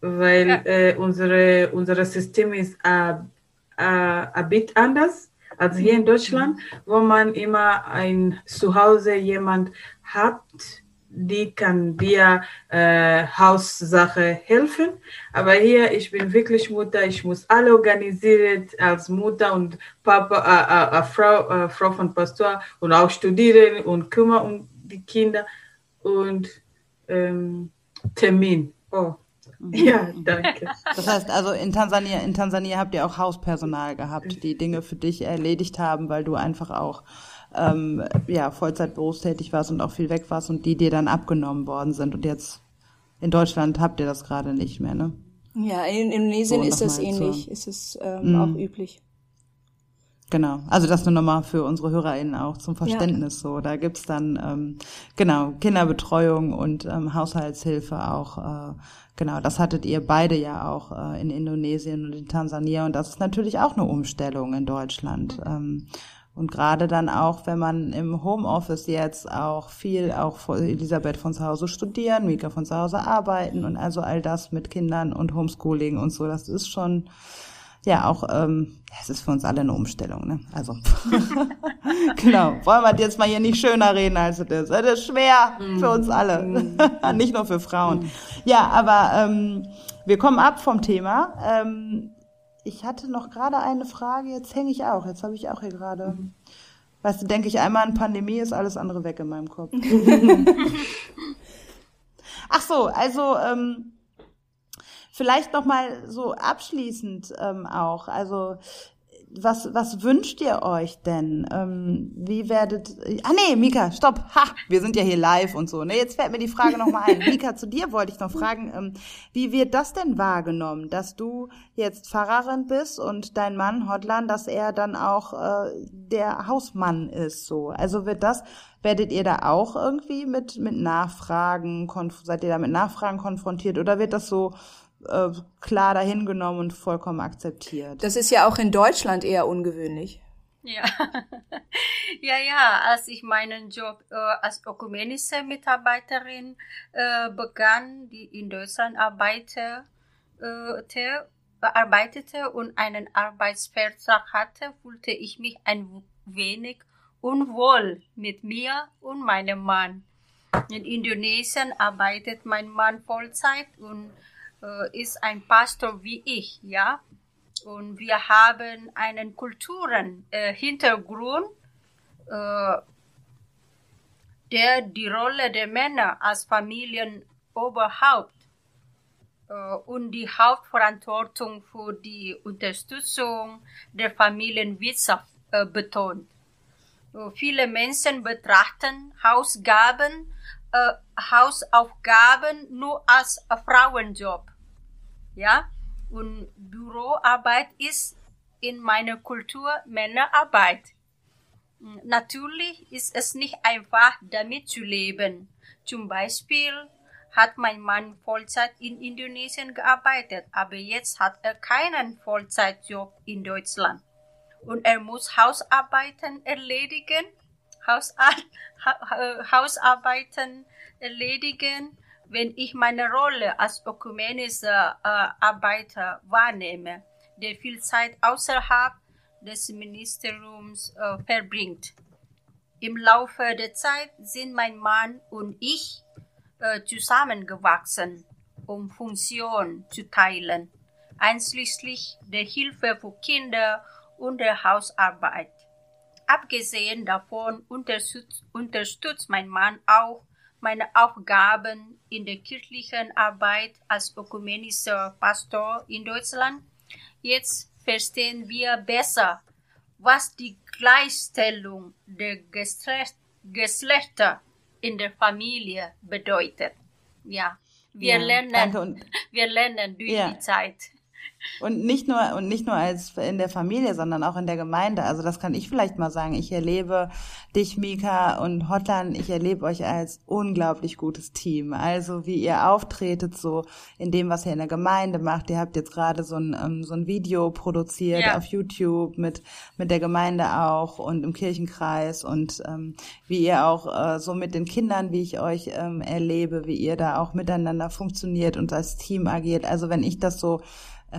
weil ja. äh, unsere, unser System ist äh, äh, ein bit anders als hier in Deutschland, wo man immer ein Zuhause jemand hat, die kann dir äh, Haussache helfen. Aber hier, ich bin wirklich Mutter, ich muss alle organisieren als Mutter und Papa, äh, äh, äh Frau, äh, Frau von Pastor und auch studieren und kümmern um die Kinder und ähm, Termin. Oh, ja, danke. Das heißt also in Tansania, in Tansania habt ihr auch Hauspersonal gehabt, die Dinge für dich erledigt haben, weil du einfach auch ähm, ja Vollzeit berufstätig warst und auch viel weg warst und die dir dann abgenommen worden sind. Und jetzt in Deutschland habt ihr das gerade nicht mehr, ne? Ja, in Indonesien so, ist das ähnlich, so. ist es ähm, mm. auch üblich. Genau, also das nur nochmal für unsere HörerInnen auch zum Verständnis ja. so. Da gibt's dann ähm, genau Kinderbetreuung und ähm, Haushaltshilfe auch. Äh, genau, das hattet ihr beide ja auch äh, in Indonesien und in Tansania und das ist natürlich auch eine Umstellung in Deutschland. Ähm, und gerade dann auch, wenn man im Homeoffice jetzt auch viel, auch Elisabeth von zu Hause studieren, Mika von zu Hause arbeiten und also all das mit Kindern und Homeschooling und so, das ist schon ja auch, ähm, es ist für uns alle eine Umstellung, ne? Also [laughs] genau, wollen wir jetzt mal hier nicht schöner reden, als es ist. Das ist schwer für uns alle, mm. [laughs] nicht nur für Frauen. Mm. Ja, aber ähm, wir kommen ab vom Thema. Ähm, ich hatte noch gerade eine Frage, jetzt hänge ich auch, jetzt habe ich auch hier gerade. Mhm. Weißt du, denke ich einmal an Pandemie, ist alles andere weg in meinem Kopf. [laughs] Ach so, also ähm, Vielleicht noch mal so abschließend ähm, auch. Also was, was wünscht ihr euch denn? Ähm, wie werdet. Ah nee, Mika, stopp. Ha, wir sind ja hier live und so. Ne, jetzt fällt mir die Frage noch mal ein. [laughs] Mika, zu dir wollte ich noch fragen, ähm, wie wird das denn wahrgenommen, dass du jetzt Pfarrerin bist und dein Mann Hotlan, dass er dann auch äh, der Hausmann ist so? Also wird das, werdet ihr da auch irgendwie mit, mit Nachfragen, seid ihr da mit Nachfragen konfrontiert oder wird das so äh, klar dahingenommen und vollkommen akzeptiert. Das ist ja auch in Deutschland eher ungewöhnlich. Ja, [laughs] ja, ja. Als ich meinen Job äh, als ökumenische Mitarbeiterin äh, begann, die in Deutschland arbeitete, äh, arbeitete und einen Arbeitsvertrag hatte, fühlte ich mich ein wenig unwohl mit mir und meinem Mann. In Indonesien arbeitet mein Mann Vollzeit und äh, ist ein Pastor wie ich, ja. Und wir haben einen Kulturen-Hintergrund, äh, der die Rolle der Männer als Familienoberhaupt äh, und die Hauptverantwortung für die Unterstützung der Familienwirtschaft äh, betont. Äh, viele Menschen betrachten Hausgaben, äh, Hausaufgaben nur als Frauenjob ja. Und Büroarbeit ist in meiner Kultur Männerarbeit. Natürlich ist es nicht einfach, damit zu leben. Zum Beispiel hat mein Mann Vollzeit in Indonesien gearbeitet, aber jetzt hat er keinen Vollzeitjob in Deutschland. Und er muss Hausarbeiten erledigen, Hausar ha Hausarbeiten erledigen wenn ich meine Rolle als ökumenischer äh, Arbeiter wahrnehme, der viel Zeit außerhalb des Ministeriums äh, verbringt. Im Laufe der Zeit sind mein Mann und ich äh, zusammengewachsen, um Funktionen zu teilen, einschließlich der Hilfe für Kinder und der Hausarbeit. Abgesehen davon unterstützt, unterstützt mein Mann auch meine Aufgaben in der kirchlichen Arbeit als ökumenischer Pastor in Deutschland. Jetzt verstehen wir besser, was die Gleichstellung der Geschlechter in der Familie bedeutet. Ja. Wir Ja, lernen, [laughs] wir lernen durch Ja. die Zeit. Und nicht nur, und nicht nur als in der Familie, sondern auch in der Gemeinde. Also das kann ich vielleicht mal sagen. Ich erlebe dich, Mika und Hotlan, ich erlebe euch als unglaublich gutes Team. Also wie ihr auftretet so in dem, was ihr in der Gemeinde macht. Ihr habt jetzt gerade so ein, ähm, so ein Video produziert Ja. auf YouTube mit, mit der Gemeinde auch und im Kirchenkreis und ähm, wie ihr auch äh, so mit den Kindern, wie ich euch ähm, erlebe, wie ihr da auch miteinander funktioniert und als Team agiert. Also wenn ich das so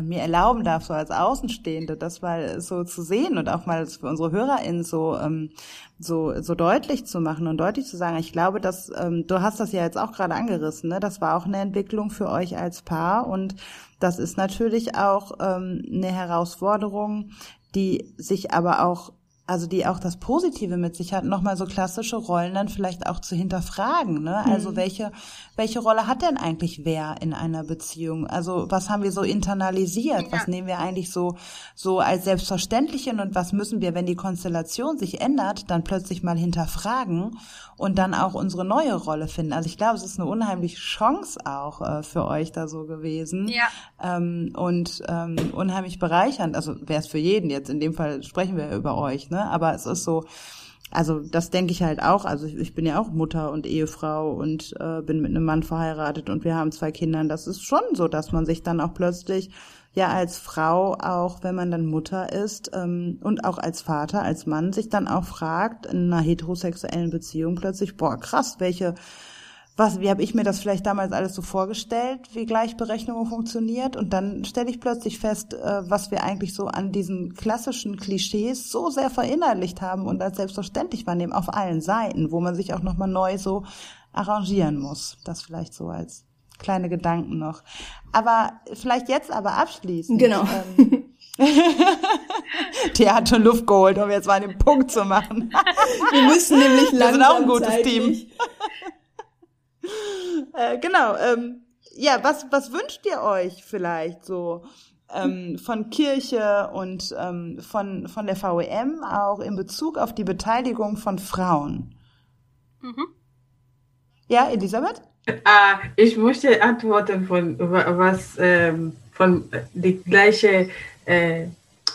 mir erlauben darf, so als Außenstehende, das mal so zu sehen und auch mal für unsere HörerInnen so, ähm, so, so deutlich zu machen und deutlich zu sagen, ich glaube, dass, ähm, du hast das ja jetzt auch gerade angerissen, ne? das war auch eine Entwicklung für euch als Paar und das ist natürlich auch ähm, eine Herausforderung, die sich aber auch also die auch das Positive mit sich hat, nochmal so klassische Rollen dann vielleicht auch zu hinterfragen. Ne? Also welche, welche Rolle hat denn eigentlich wer in einer Beziehung? Also was haben wir so internalisiert? Was nehmen wir eigentlich so, so als selbstverständlich hin und was müssen wir, wenn die Konstellation sich ändert, dann plötzlich mal hinterfragen und dann auch unsere neue Rolle finden? Also ich glaube, es ist eine unheimliche Chance auch äh, für euch da so gewesen Ja. ähm, und ähm, unheimlich bereichernd. Also wäre es für jeden jetzt. In dem Fall sprechen wir über euch, ne? Aber es ist so. Also das denke ich halt auch. Also ich, bin ja auch Mutter und Ehefrau und äh, bin mit einem Mann verheiratet und wir haben zwei Kinder. Das ist schon so, dass man sich dann auch plötzlich ja als Frau, auch wenn man dann Mutter ist ähm, und auch als Vater, als Mann, sich dann auch fragt in einer heterosexuellen Beziehung plötzlich, boah krass, welche was, wie habe ich mir das vielleicht damals alles so vorgestellt, wie Gleichberechtigung funktioniert? Und dann stelle ich plötzlich fest, äh, was wir eigentlich so an diesen klassischen Klischees so sehr verinnerlicht haben und als selbstverständlich wahrnehmen auf allen Seiten, wo man sich auch nochmal neu so arrangieren muss. Das vielleicht so als kleine Gedanken noch. Aber vielleicht jetzt aber abschließend. Genau. Ähm, [laughs] schon Luft geholt, um jetzt mal den Punkt zu machen. Wir müssen nämlich Wir langsam sind auch ein gutes zeitlich. Team. [laughs] Äh, genau. Ähm, ja, was, was wünscht ihr euch vielleicht so ähm, von Kirche und ähm, von, von der VEM auch in Bezug auf die Beteiligung von Frauen? Ja, Elisabeth? Ah, ich möchte antworten von wa- was ähm, von äh, die gleiche äh,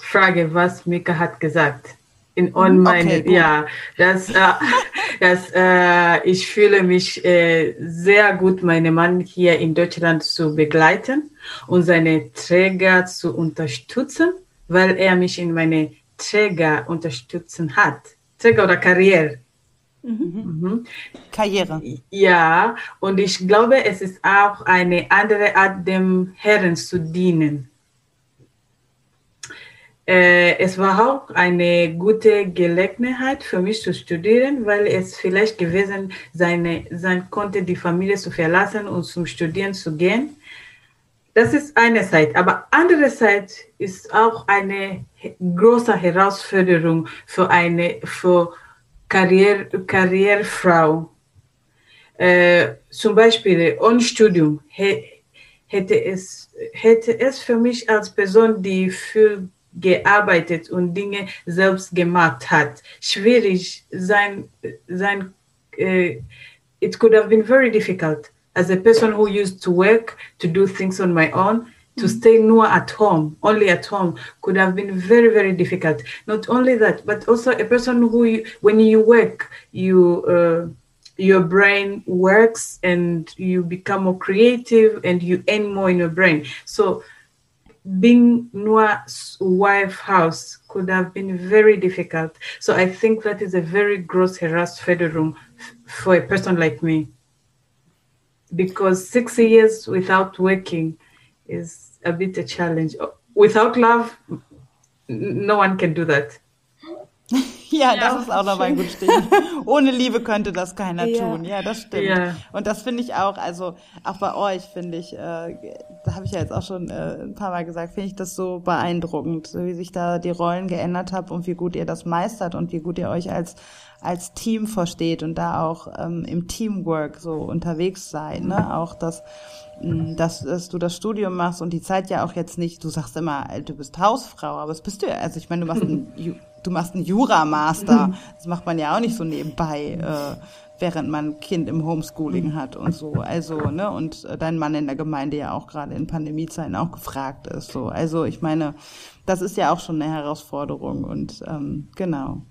Frage, was Mika hat gesagt. In on Mhm, meine, okay, ja, das, äh, [laughs] das, äh, ich fühle mich äh, sehr gut, meinen Mann hier in Deutschland zu begleiten und seine Träger zu unterstützen, weil er mich in meine Träger unterstützen hat. Träger oder Karriere. Mhm. Karriere. Ja, und ich glaube, es ist auch eine andere Art, dem Herrn zu dienen. Äh, es war auch eine gute Gelegenheit für mich zu studieren, weil es vielleicht gewesen seine, sein konnte, die Familie zu verlassen und zum Studieren zu gehen. Das ist eine Seite, aber andere Seite ist auch eine große Herausforderung für eine für Karriere, Karrierefrau. Äh, zum Beispiel ohne Studium hä- hätte es, hätte es für mich als Person, die viel gearbeitet und Dinge selbst gemacht hat, schwierig sein, sein uh, it could have been very difficult as a person who used to work, to do things on my own, to stay nur at home, only at home, could have been very, very difficult. Not only that, but also a person who, you, when you work, you uh, your brain works and you become more creative and you earn more in your brain. So being Noah's wife house could have been very difficult. So I think that is a very gross herausforderung f- for a person like me. Because six years without working is a bit a challenge. Without love, no one can do that. Ja, [laughs] Ja, das ist auch noch ein gutes Stichwort. [laughs] Ohne Liebe könnte das keiner Ja. tun. Ja, das stimmt. Ja. Und das finde ich auch, also auch bei euch finde ich, äh, da habe ich ja jetzt auch schon äh, ein paar Mal gesagt, finde ich das so beeindruckend, so wie sich da die Rollen geändert haben und wie gut ihr das meistert und wie gut ihr euch als als Team versteht und da auch ähm, im Teamwork so unterwegs seid, ne? Auch das mh, dass, dass du das Studium machst und die Zeit ja auch jetzt nicht, du sagst immer, äh, du bist Hausfrau, aber es bist du ja, also ich meine, du machst einen [laughs] du machst einen Jura-Master. Das macht man ja auch nicht so nebenbei, äh, während man ein Kind im Homeschooling hat und so. Also, ne, und dein Mann in der Gemeinde ja auch gerade in Pandemiezeiten auch gefragt ist. So, also ich meine, das ist ja auch schon eine Herausforderung und ähm, genau.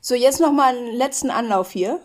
So, jetzt noch mal einen letzten Anlauf hier.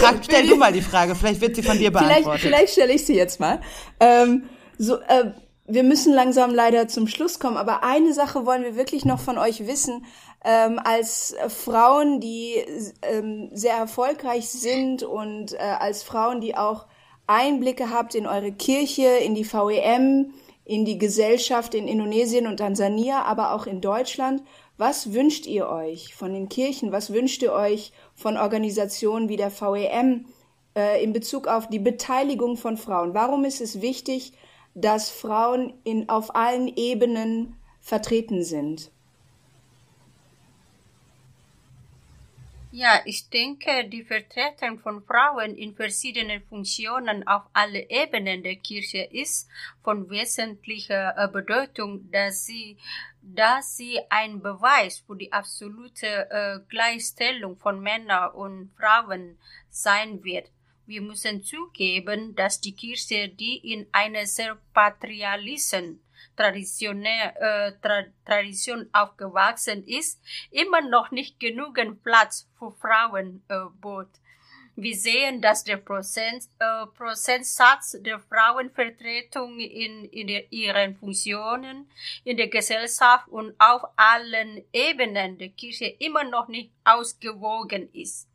Frag, [laughs] stell du mal die Frage, vielleicht wird sie von dir beantwortet. Vielleicht, vielleicht stelle ich sie jetzt mal. Ähm, so, äh, wir müssen langsam leider zum Schluss kommen, aber eine Sache wollen wir wirklich noch von euch wissen. Ähm, als Frauen, die ähm, sehr erfolgreich sind und äh, als Frauen, die auch Einblicke habt in eure Kirche, in die VEM, in die Gesellschaft in Indonesien und Tansania, aber auch in Deutschland. Was wünscht ihr euch von den Kirchen? Was wünscht ihr euch von Organisationen wie der VEM äh, in Bezug auf die Beteiligung von Frauen? Warum ist es wichtig, dass Frauen in, auf allen Ebenen vertreten sind? Ja, ich denke, die Vertretung von Frauen in verschiedenen Funktionen auf alle Ebenen der Kirche ist von wesentlicher äh, Bedeutung, dass sie, dass sie ein Beweis für die absolute äh, Gleichstellung von Männern und Frauen sein wird. Wir müssen zugeben, dass die Kirche, die in einer sehr patriarchalischen traditionell, äh, Tra Tradition aufgewachsen ist, immer noch nicht genügend Platz für Frauen äh, bot. Wir sehen, dass der Prozent, äh, Prozentsatz der Frauenvertretung in, in der, ihren Funktionen in der Gesellschaft und auf allen Ebenen der Kirche immer noch nicht ausgewogen ist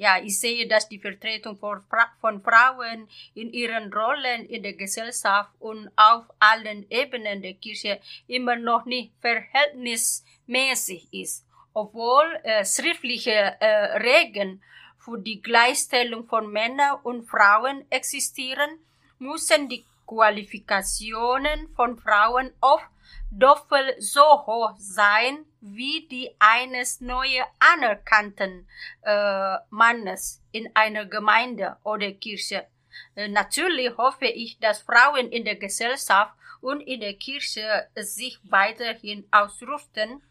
ja, ich sehe, dass die Vertretung von, von Frauen in ihren Rollen in der Gesellschaft und auf allen Ebenen der Kirche immer noch nicht verhältnismäßig ist. Obwohl äh, schriftliche äh, Regeln für die Gleichstellung von Männern und Frauen existieren, müssen die Qualifikationen von Frauen oft doppelt so hoch sein wie die eines neu anerkannten äh, Mannes in einer Gemeinde oder Kirche. Äh, natürlich hoffe ich, dass Frauen in der Gesellschaft und in der Kirche sich weiterhin ausrüsten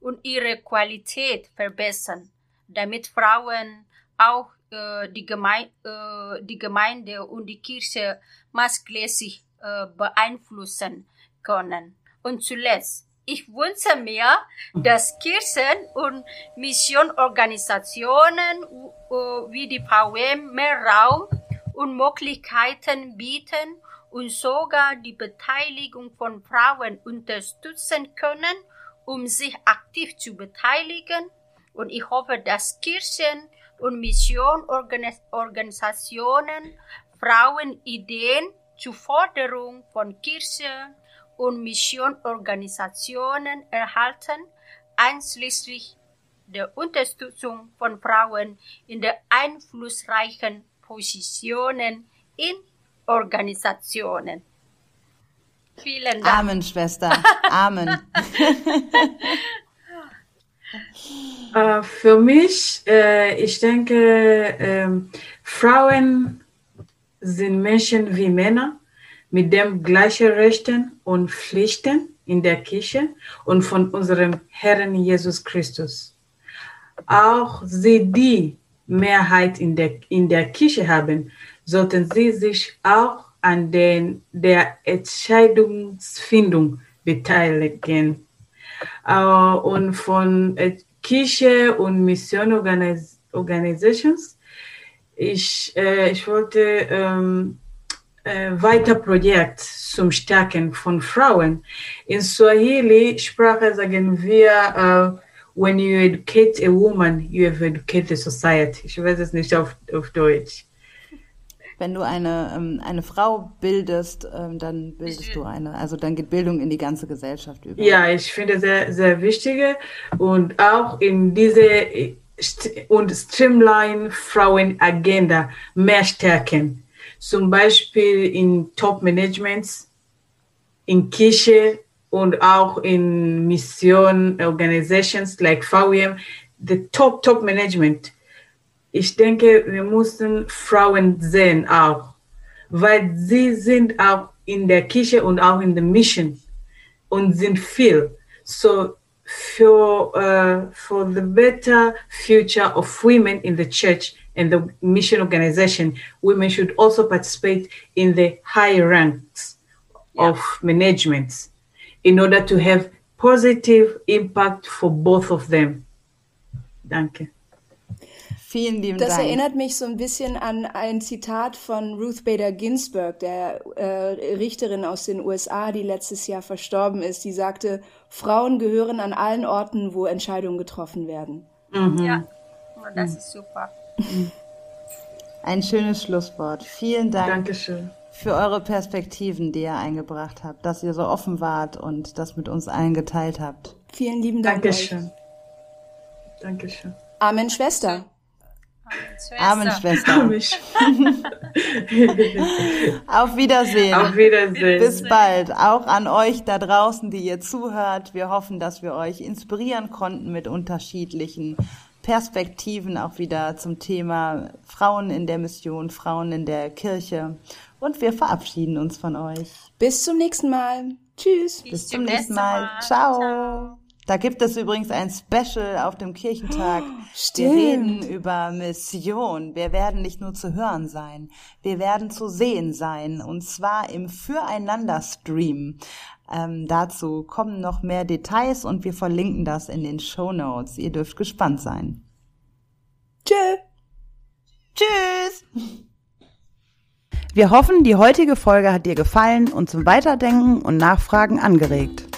und ihre Qualität verbessern, damit Frauen auch äh, die, Geme äh, die Gemeinde und die Kirche maßgeblich äh, beeinflussen können. Und zuletzt, ich wünsche mir, dass Kirchen und Missionorganisationen wie die VM mehr Raum und Möglichkeiten bieten und sogar die Beteiligung von Frauen unterstützen können, um sich aktiv zu beteiligen. Und ich hoffe, dass Kirchen und Missionorganisationen Frauenideen zur Forderung von Kirche und Missionorganisationen erhalten, einschließlich der Unterstützung von Frauen in der einflussreichen Positionen in Organisationen. Vielen Dank. Amen, Schwester. Amen. [laughs] äh, für mich, äh, ich denke, äh, Frauen sind Menschen wie Männer mit dem gleichen Rechten und Pflichten in der Kirche und von unserem Herrn Jesus Christus. Auch sie, die Mehrheit in der, in der Kirche haben, sollten sie sich auch an den, der Entscheidungsfindung beteiligen. Uh, und von äh, Kirche und Mission Organizations, ich, äh, ich wollte ähm, äh, weiter Projekt zum Stärken von Frauen. In Swahili-Sprache sagen wir, when you educate a woman, you have educated society. Ich weiß es nicht auf, auf Deutsch. Wenn du eine, ähm, eine Frau bildest, ähm, dann bildest du eine, also dann geht Bildung in die ganze Gesellschaft über. Ja, ich finde sehr, sehr wichtige und auch in diese und Streamline Frauenagenda mehr stärken zum Beispiel in Top-Managements, in Kirche und auch in Mission Organizations like VWM, the Top, Top Management. Ich denke, wir müssen Frauen sehen auch, weil sie sind auch in der Kirche und auch in der Mission und sind viel. So for uh, for the better future of women in the church and the mission organization, women should also participate in the high ranks of management in order to have positive impact for both of them. Danke. Vielen lieben Das Dank. erinnert mich so ein bisschen an ein Zitat von Ruth Bader Ginsburg, der äh, Richterin aus den USA, die letztes Jahr verstorben ist. Die sagte, Frauen gehören an allen Orten, wo Entscheidungen getroffen werden. Ja, das ist super. Ein schönes Schlusswort. Vielen Dank Dankeschön. für eure Perspektiven, die ihr eingebracht habt, dass ihr so offen wart und das mit uns allen geteilt habt. Vielen lieben Dank. Euch. Dankeschön. Dankeschön. Amen, Schwester. Amen, Schwester. [laughs] Auf Wiedersehen. Auf Wiedersehen. Bis bald. Auch an euch da draußen, die ihr zuhört. Wir hoffen, dass wir euch inspirieren konnten mit unterschiedlichen Perspektiven auch wieder zum Thema Frauen in der Mission, Frauen in der Kirche. Und wir verabschieden uns von euch. Bis zum nächsten Mal. Tschüss. Bis zum nächsten Mal. Ciao. Da gibt es übrigens ein Special auf dem Kirchentag. Wir stimmt. reden über Mission. Wir werden nicht nur zu hören sein, wir werden zu sehen sein. Und zwar im Füreinander-Stream. Ähm, dazu kommen noch mehr Details und wir verlinken das in den Show Notes. Ihr dürft gespannt sein. Tschö. Tschüss! Wir hoffen, die heutige Folge hat dir gefallen und zum Weiterdenken und Nachfragen angeregt.